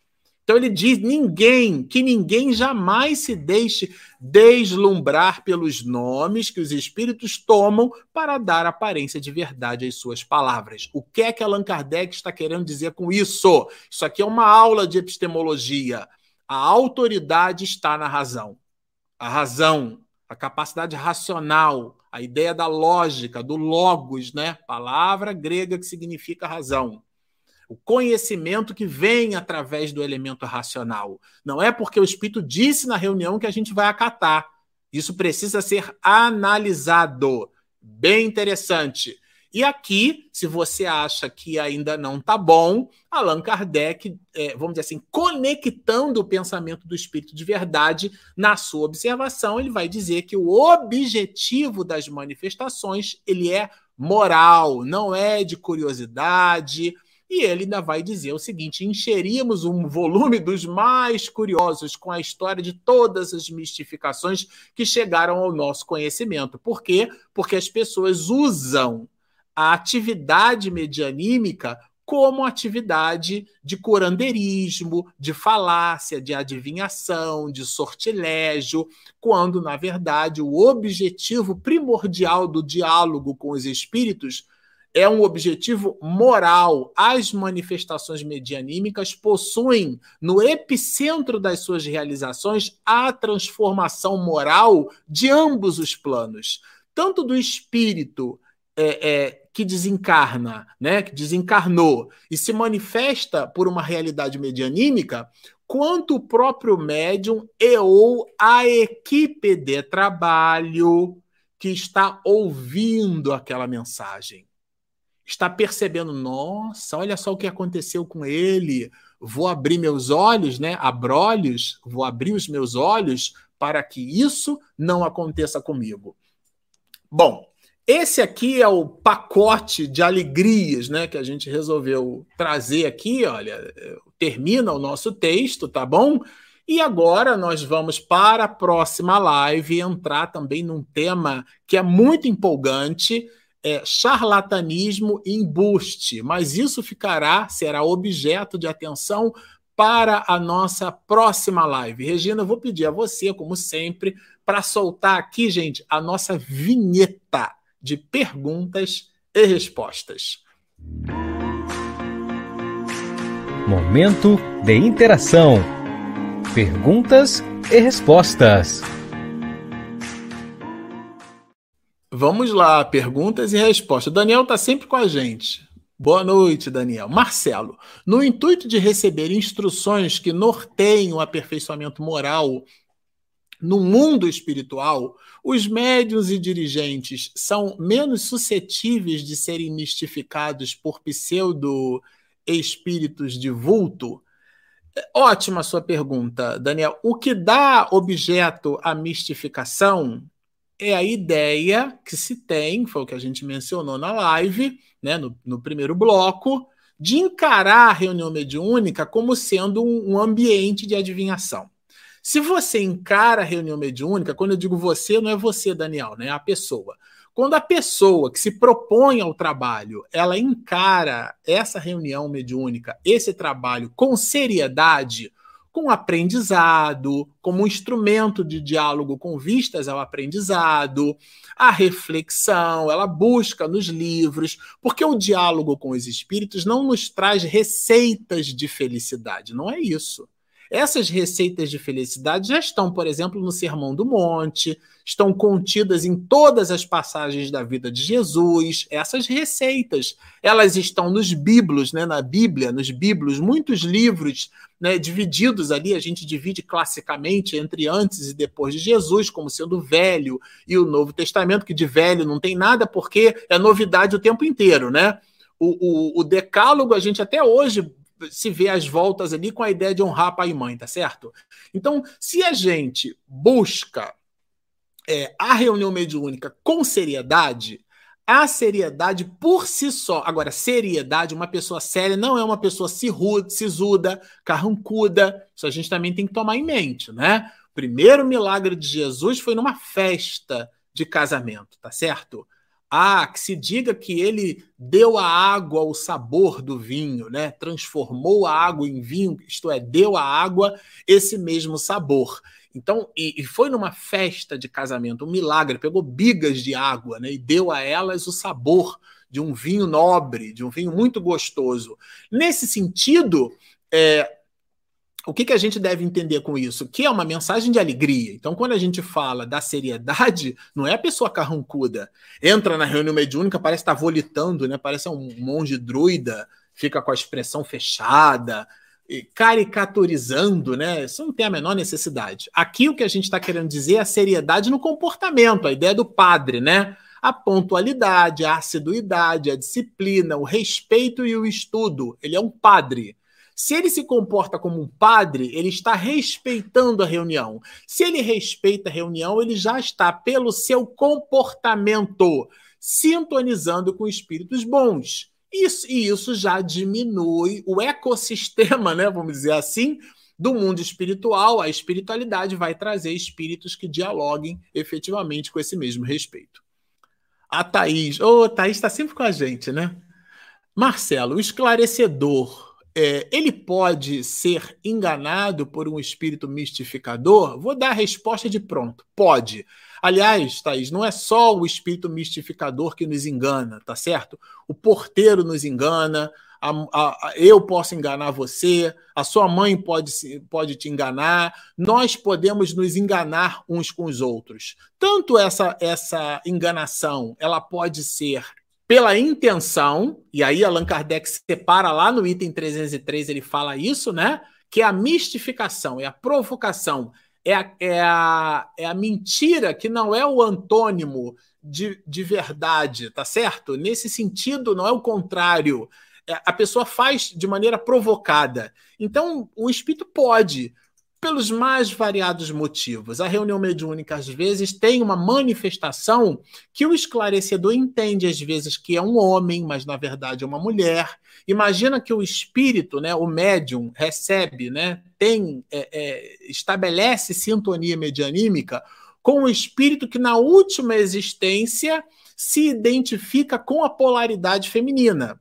Então ele diz: ninguém, que ninguém jamais se deixe deslumbrar pelos nomes que os espíritos tomam para dar aparência de verdade às suas palavras. O que é que Allan Kardec está querendo dizer com isso? Isso aqui é uma aula de epistemologia. A autoridade está na razão. A razão, a capacidade racional, a ideia da lógica, do logos, né? Palavra grega que significa razão o conhecimento que vem através do elemento racional. Não é porque o Espírito disse na reunião que a gente vai acatar. Isso precisa ser analisado. Bem interessante. E aqui, se você acha que ainda não está bom, Allan Kardec, é, vamos dizer assim, conectando o pensamento do espírito de verdade na sua observação, ele vai dizer que o objetivo das manifestações ele é moral, não é de curiosidade. E ele ainda vai dizer o seguinte: encheríamos um volume dos mais curiosos com a história de todas as mistificações que chegaram ao nosso conhecimento. Por quê? Porque as pessoas usam a atividade medianímica como atividade de curandeirismo, de falácia, de adivinhação, de sortilégio, quando, na verdade, o objetivo primordial do diálogo com os espíritos é um objetivo moral. As manifestações medianímicas possuem, no epicentro das suas realizações, a transformação moral de ambos os planos, tanto do espírito é, é, que desencarna, né, que desencarnou e se manifesta por uma realidade medianímica, quanto o próprio médium e ou a equipe de trabalho que está ouvindo aquela mensagem. Está percebendo, nossa, olha só o que aconteceu com ele. Vou abrir meus olhos, né? Abrolhos, vou abrir os meus olhos para que isso não aconteça comigo. Bom, esse aqui é o pacote de alegrias, né, que a gente resolveu trazer aqui, olha, termina o nosso texto, tá bom? E agora nós vamos para a próxima live entrar também num tema que é muito empolgante, é charlatanismo e embuste, mas isso ficará, será objeto de atenção para a nossa próxima live. Regina, eu vou pedir a você, como sempre, para soltar aqui, gente, a nossa vinheta de perguntas e respostas. Momento de interação. Perguntas e respostas. Vamos lá, perguntas e respostas. Daniel está sempre com a gente. Boa noite, Daniel. Marcelo, no intuito de receber instruções que norteiem o aperfeiçoamento moral no mundo espiritual, os médios e dirigentes são menos suscetíveis de serem mistificados por pseudo-espíritos de vulto? Ótima sua pergunta, Daniel. O que dá objeto à mistificação é a ideia que se tem, foi o que a gente mencionou na live, né, no, no primeiro bloco, de encarar a reunião mediúnica como sendo um, um ambiente de adivinhação. Se você encara a reunião mediúnica, quando eu digo você, não é você, Daniel, né? É a pessoa. Quando a pessoa que se propõe ao trabalho, ela encara essa reunião mediúnica, esse trabalho com seriedade, com aprendizado, como um instrumento de diálogo com vistas ao aprendizado, a reflexão, ela busca nos livros, porque o diálogo com os espíritos não nos traz receitas de felicidade, não é isso. Essas receitas de felicidade já estão, por exemplo, no Sermão do Monte, estão contidas em todas as passagens da vida de Jesus. Essas receitas, elas estão nos bíblios, né, na Bíblia, nos bíblios, muitos livros né, divididos ali, a gente divide classicamente entre antes e depois de Jesus, como sendo o Velho e o Novo Testamento, que de velho não tem nada, porque é novidade o tempo inteiro, né? O, o, o, decálogo a gente até hoje se vê as voltas ali com a ideia de honrar pai e mãe, tá certo? Então, se a gente busca é, a reunião mediúnica com seriedade, a seriedade por si só. Agora, seriedade, uma pessoa séria não é uma pessoa sisuda, carrancuda. Isso a gente também tem que tomar em mente, né? O primeiro milagre de Jesus foi numa festa de casamento, tá certo? Ah, que se diga que ele deu a água o sabor do vinho, né? Transformou a água em vinho, isto é, deu à água esse mesmo sabor. Então, e, e, foi numa festa de casamento, um milagre, pegou bigas de água, né? E deu a elas o sabor de um vinho nobre, de um vinho muito gostoso. Nesse sentido, é, o que, que a gente deve entender com isso? Que é uma mensagem de alegria. Então, quando a gente fala da seriedade, não é a pessoa carrancuda. Entra na reunião mediúnica, parece estar volitando, né? Parece um monge druida, fica com a expressão fechada, caricaturizando, né? Isso não tem a menor necessidade. Aqui o que a gente está querendo dizer é a seriedade no comportamento, a ideia do padre, né? A pontualidade, a assiduidade, a disciplina, o respeito e o estudo. Ele é um padre. Se ele se comporta como um padre, ele está respeitando a reunião. Se ele respeita a reunião, ele já está, pelo seu comportamento, sintonizando com espíritos bons. Isso, e isso já diminui o ecossistema, né, vamos dizer assim, do mundo espiritual. A espiritualidade vai trazer espíritos que dialoguem efetivamente com esse mesmo respeito. A Thaís, ô, oh, Thaís está sempre com a gente, né? Marcelo, o esclarecedor, é, ele pode ser enganado por um espírito mistificador? Vou dar a resposta de pronto. Pode. Aliás, Thaís, não é só o espírito mistificador que nos engana, tá certo? O porteiro nos engana, a, a, a, eu posso enganar você, a sua mãe pode, pode te enganar, nós podemos nos enganar uns com os outros. Tanto essa, essa enganação, ela pode ser pela intenção, e aí Allan Kardec separa lá no item 303, ele fala isso, né? Que é a mistificação, é a provocação é a, é a, é a mentira que não é o antônimo de, de verdade, tá certo? Nesse sentido, não é o contrário. É, a pessoa faz de maneira provocada. Então, o espírito pode, pelos mais variados motivos. A reunião mediúnica, às vezes, tem uma manifestação que o esclarecedor entende, às vezes, que é um homem, mas na verdade é uma mulher. Imagina que o espírito, né, o médium, recebe, né, tem, é, é, estabelece sintonia medianímica com o espírito que, na última existência, se identifica com a polaridade feminina.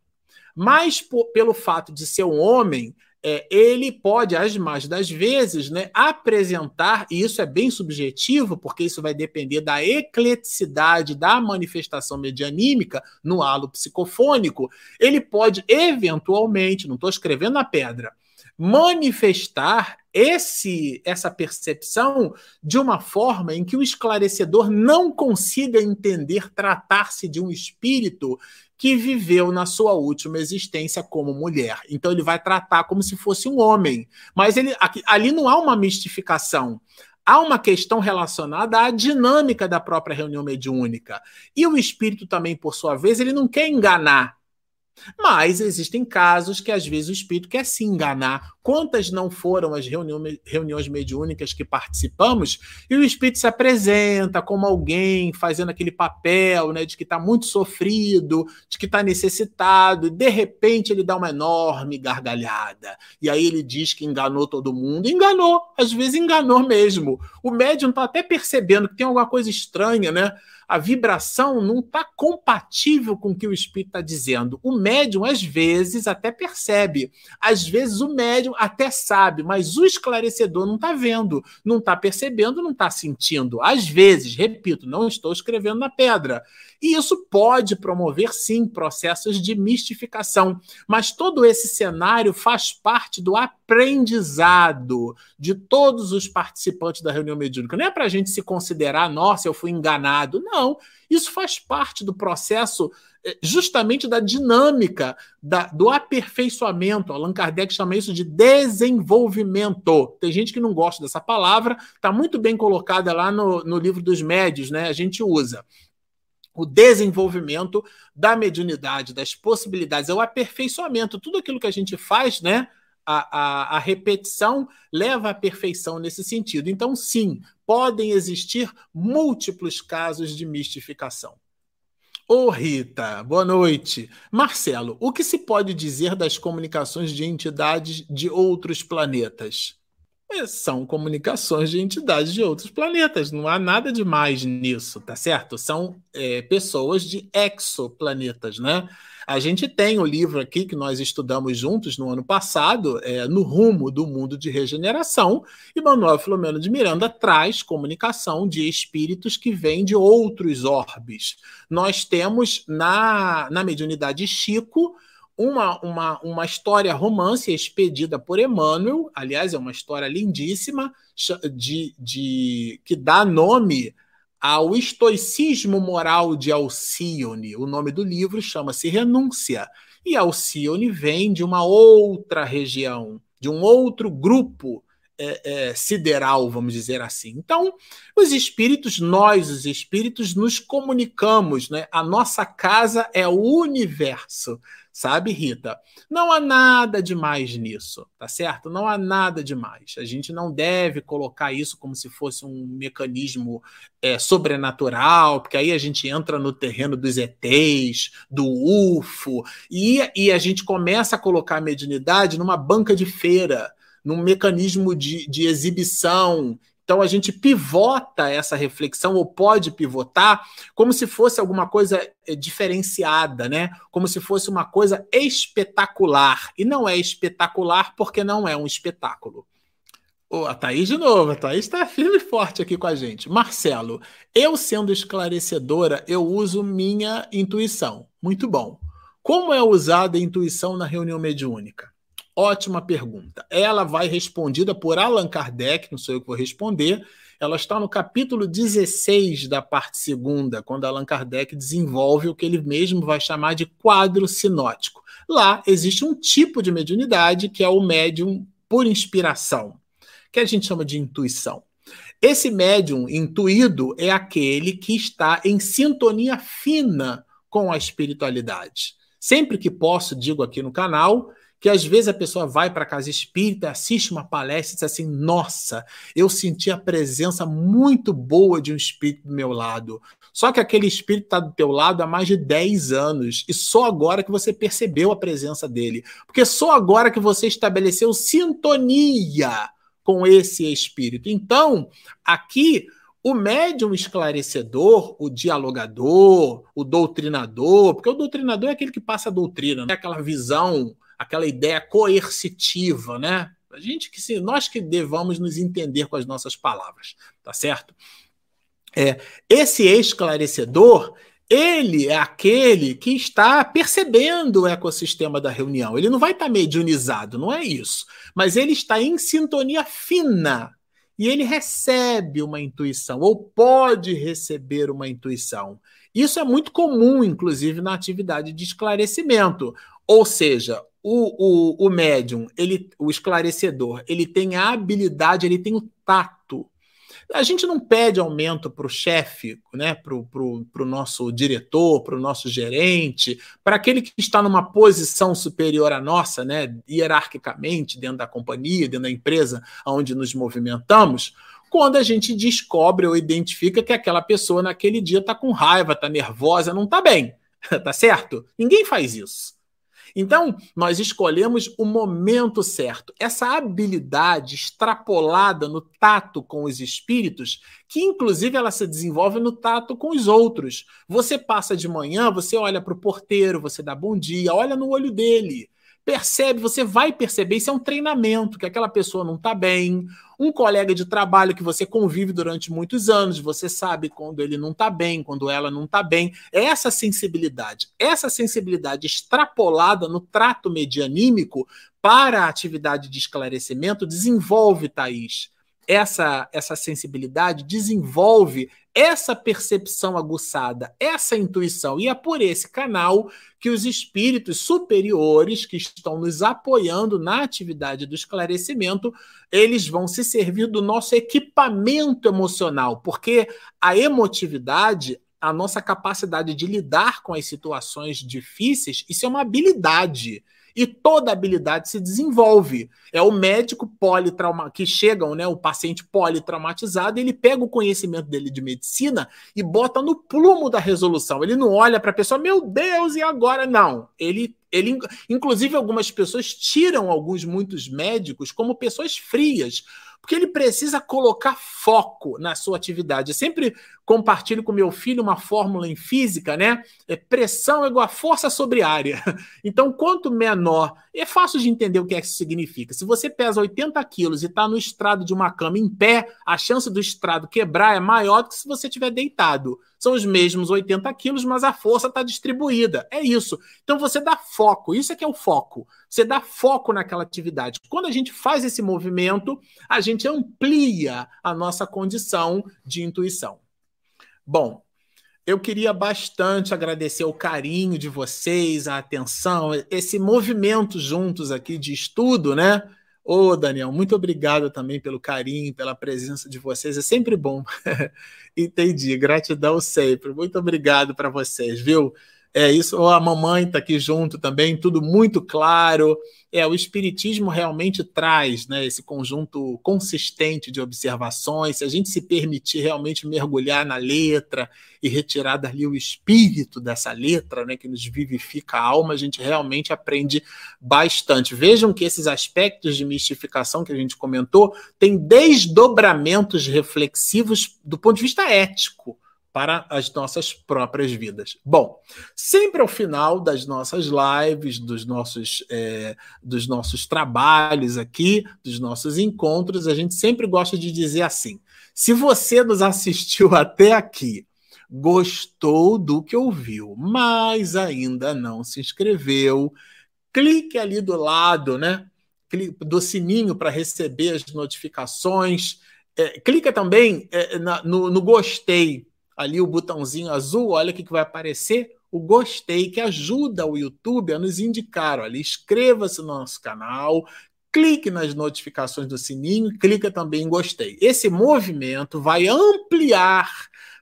Mas, pelo fato de ser um homem, é, ele pode, as mais das vezes, né, apresentar, e isso é bem subjetivo, porque isso vai depender da ecleticidade da manifestação medianímica no halo psicofônico, ele pode eventualmente, não estou escrevendo na pedra, manifestar esse essa percepção de uma forma em que o esclarecedor não consiga entender tratar-se de um espírito que viveu na sua última existência como mulher. Então ele vai tratar como se fosse um homem. Mas ele, aqui, ali não há uma mistificação. Há uma questão relacionada à dinâmica da própria reunião mediúnica. E o espírito também, por sua vez, ele não quer enganar mas existem casos que às vezes o espírito quer se enganar. Quantas não foram as reuniões, mediúnicas que participamos e o espírito se apresenta como alguém fazendo aquele papel né, de que está muito sofrido, de que está necessitado, e de repente ele dá uma enorme gargalhada. E aí ele diz que enganou todo mundo. Enganou, às vezes enganou mesmo. O médium está até percebendo que tem alguma coisa estranha, né? a vibração não está compatível com o que o espírito está dizendo. O médium, às vezes, até percebe. Às vezes, o médium até sabe, mas o esclarecedor não está vendo, não está percebendo, não está sentindo. Às vezes, repito, não estou escrevendo na pedra. E isso pode promover, sim, processos de mistificação. Mas todo esse cenário faz parte do aprendizado de todos os participantes da reunião mediúnica. Não é para a gente se considerar, nossa, eu fui enganado. Não. Isso faz parte do processo justamente da dinâmica, da, do aperfeiçoamento. Allan Kardec chama isso de desenvolvimento. Tem gente que não gosta dessa palavra, está muito bem colocada lá no, no livro dos médios, né? A gente usa o desenvolvimento da mediunidade, das possibilidades, é o aperfeiçoamento. Tudo aquilo que a gente faz, né? A, a, a, repetição leva à perfeição nesse sentido. Então, sim, podem existir múltiplos casos de mistificação. Ô Rita, boa noite. Marcelo, o que se pode dizer das comunicações de entidades de outros planetas? É, são comunicações de entidades de outros planetas. Não há nada de mais nisso, tá certo? São é, pessoas de exoplanetas, né? A gente tem o livro aqui que nós estudamos juntos no ano passado, é, No Rumo do Mundo de Regeneração, e Manuel Filomeno de Miranda traz comunicação de espíritos que vêm de outros orbes. Nós temos na, na mediunidade Chico uma, uma, uma história romance expedida por Emmanuel, aliás, é uma história lindíssima, de, de, que dá nome ao estoicismo moral de Alcione. O nome do livro chama-se Renúncia. E Alcione vem de uma outra região, de um outro grupo é, é, sideral, vamos dizer assim. Então, os espíritos, nós, os espíritos, nos comunicamos, né? A nossa casa é o universo sabe, Rita? Não há nada demais nisso, tá certo? Não há nada demais. A gente não deve colocar isso como se fosse um mecanismo é, sobrenatural, porque aí a gente entra no terreno dos ETs, do UFO, e, e a gente começa a colocar a mediunidade numa banca de feira, num mecanismo de, de exibição então a gente pivota essa reflexão, ou pode pivotar, como se fosse alguma coisa eh, diferenciada, né? Como se fosse uma coisa espetacular. E não é espetacular porque não é um espetáculo. Oh, a Thaís de novo, a Thaís está firme e forte aqui com a gente. Marcelo, eu sendo esclarecedora, eu uso minha intuição. Muito bom. Como é usada a intuição na reunião mediúnica? Ótima pergunta. Ela vai respondida por Allan Kardec, não sou eu que vou responder. Ela está no capítulo 16 da parte segunda, quando Allan Kardec desenvolve o que ele mesmo vai chamar de quadro sinótico. Lá existe um tipo de mediunidade que é o médium por inspiração, que a gente chama de intuição. Esse médium intuído é aquele que está em sintonia fina com a espiritualidade. Sempre que posso, digo aqui no canal, que às vezes a pessoa vai para a casa espírita, assiste uma palestra e diz assim: Nossa, eu senti a presença muito boa de um espírito do meu lado. Só que aquele espírito está do teu lado há mais de 10 anos e só agora que você percebeu a presença dele. Porque só agora que você estabeleceu sintonia com esse espírito. Então, aqui o médium esclarecedor, o dialogador, o doutrinador, porque o doutrinador é aquele que passa a doutrina, é aquela visão aquela ideia coercitiva, né? A gente que se nós que devamos nos entender com as nossas palavras, tá certo? É, esse esclarecedor, ele é aquele que está percebendo o ecossistema da reunião. Ele não vai estar mediunizado, não é isso. Mas ele está em sintonia fina e ele recebe uma intuição, ou pode receber uma intuição. Isso é muito comum, inclusive, na atividade de esclarecimento. Ou seja, o, o, o médium, ele, o esclarecedor, ele tem a habilidade, ele tem o tato. A gente não pede aumento para o chefe, né, para o nosso diretor, para o nosso gerente, para aquele que está numa posição superior à nossa, né, hierarquicamente, dentro da companhia, dentro da empresa onde nos movimentamos, quando a gente descobre ou identifica que aquela pessoa naquele dia está com raiva, está nervosa, não está bem. [LAUGHS] tá certo? Ninguém faz isso. Então, nós escolhemos o momento certo. Essa habilidade extrapolada no tato com os espíritos, que inclusive ela se desenvolve no tato com os outros. Você passa de manhã, você olha para o porteiro, você dá bom dia, olha no olho dele percebe, você vai perceber, isso é um treinamento, que aquela pessoa não está bem. Um colega de trabalho que você convive durante muitos anos, você sabe quando ele não está bem, quando ela não está bem. É essa sensibilidade, essa sensibilidade extrapolada no trato medianímico para a atividade de esclarecimento desenvolve, Thaís, essa, essa sensibilidade, desenvolve essa percepção aguçada, essa intuição. E é por esse canal que os espíritos superiores que estão nos apoiando na atividade do esclarecimento, eles vão se servir do nosso equipamento emocional, porque a emotividade, a nossa capacidade de lidar com as situações difíceis, isso é uma habilidade e toda habilidade se desenvolve. É o médico politrauma que chegam, né, o paciente politraumatizado, ele pega o conhecimento dele de medicina e bota no plumo da resolução. Ele não olha para a pessoa, meu Deus, e agora não. Ele ele, inclusive, algumas pessoas tiram alguns muitos médicos como pessoas frias, porque ele precisa colocar foco na sua atividade. Eu sempre compartilho com meu filho uma fórmula em física, né? É pressão é igual a força sobre área. [LAUGHS] Então, quanto menor, é fácil de entender o que, é que isso significa. Se você pesa 80 quilos e está no estrado de uma cama em pé, a chance do estrado quebrar é maior do que se você estiver deitado. São os mesmos 80 quilos, mas a força está distribuída. É isso. Então você dá foco. Isso é que é o foco. Você dá foco naquela atividade. Quando a gente faz esse movimento, a gente amplia a nossa condição de intuição. Bom, eu queria bastante agradecer o carinho de vocês, a atenção, esse movimento juntos aqui de estudo, né? Ô, Daniel, muito obrigado também pelo carinho, pela presença de vocês. É sempre bom. [LAUGHS] Entendi. Gratidão sempre. Muito obrigado para vocês, viu? É isso, a mamãe está aqui junto também, tudo muito claro. É, o Espiritismo realmente traz né, esse conjunto consistente de observações. Se a gente se permitir realmente mergulhar na letra e retirar dali o espírito dessa letra, né, que nos vivifica a alma, a gente realmente aprende bastante. Vejam que esses aspectos de mistificação que a gente comentou têm desdobramentos reflexivos do ponto de vista ético para as nossas próprias vidas. Bom, sempre ao final das nossas lives, dos nossos, é, dos nossos trabalhos aqui, dos nossos encontros, a gente sempre gosta de dizer assim: se você nos assistiu até aqui, gostou do que ouviu, mas ainda não se inscreveu, clique ali do lado, né? Do sininho para receber as notificações. É, clica também é, na, no, no gostei ali o botãozinho azul, olha o que vai aparecer, o gostei, que ajuda o YouTube a nos indicar. Olha, inscreva-se no nosso canal, clique nas notificações do sininho e clica também em gostei. Esse movimento vai ampliar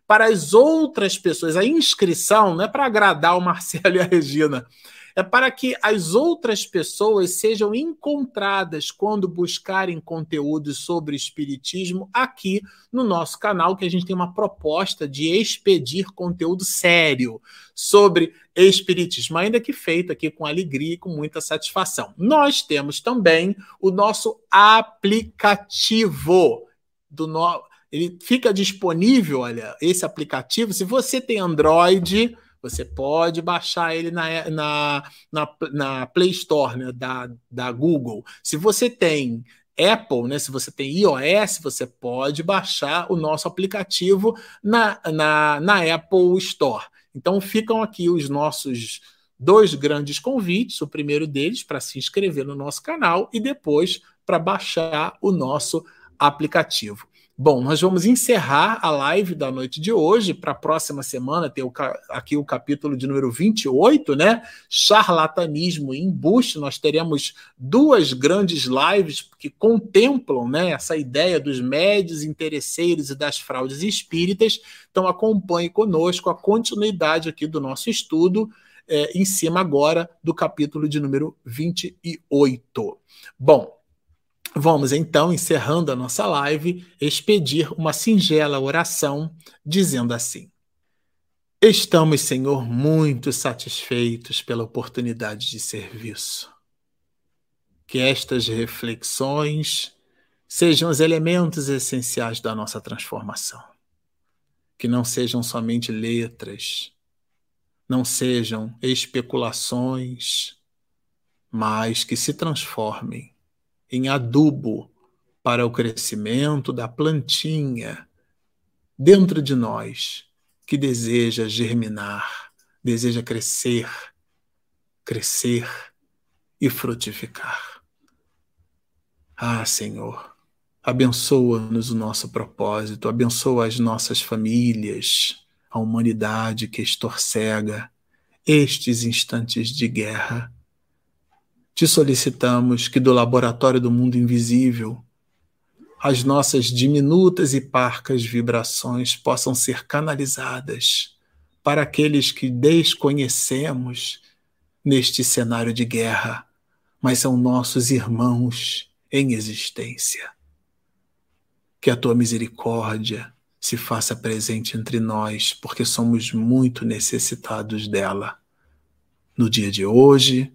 para as outras pessoas. A inscrição não é para agradar o Marcelo e a Regina é para que as outras pessoas sejam encontradas quando buscarem conteúdos sobre espiritismo aqui no nosso canal, que a gente tem uma proposta de expedir conteúdo sério sobre espiritismo, ainda que feito aqui com alegria e com muita satisfação. Nós temos também o nosso aplicativo do no... ele fica disponível, olha, esse aplicativo, se você tem Android, você pode baixar ele na, na, na, na Play Store né, da, da Google. Se você tem Apple, né? Se você tem iOS, você pode baixar o nosso aplicativo na, na, na Apple Store. Então ficam aqui os nossos dois grandes convites. O primeiro deles para se inscrever no nosso canal e depois para baixar o nosso aplicativo. Bom, nós vamos encerrar a live da noite de hoje. Para a próxima semana, ter o, aqui o capítulo de número 28, né? Charlatanismo e embuste. Nós teremos duas grandes lives que contemplam né, essa ideia dos médios interesseiros e das fraudes espíritas. Então, acompanhe conosco a continuidade aqui do nosso estudo. É, em cima agora do capítulo de número 28. Bom, Vamos então, encerrando a nossa live, expedir uma singela oração, dizendo assim: Estamos, Senhor, muito satisfeitos pela oportunidade de serviço. Que estas reflexões sejam os elementos essenciais da nossa transformação. Que não sejam somente letras, não sejam especulações, mas que se transformem em adubo para o crescimento da plantinha dentro de nós que deseja germinar, deseja crescer, crescer e frutificar. Ah, Senhor, abençoa-nos o nosso propósito, abençoa as nossas famílias, a humanidade que estorcega estes instantes de guerra te solicitamos que do laboratório do mundo invisível as nossas diminutas e parcas vibrações possam ser canalizadas para aqueles que desconhecemos neste cenário de guerra, mas são nossos irmãos em existência. Que a tua misericórdia se faça presente entre nós, porque somos muito necessitados dela. No dia de hoje,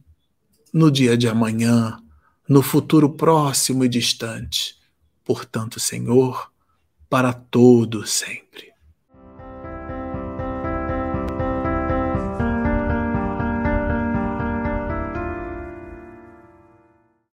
no dia de amanhã, no futuro próximo e distante. Portanto, Senhor, para todo sempre.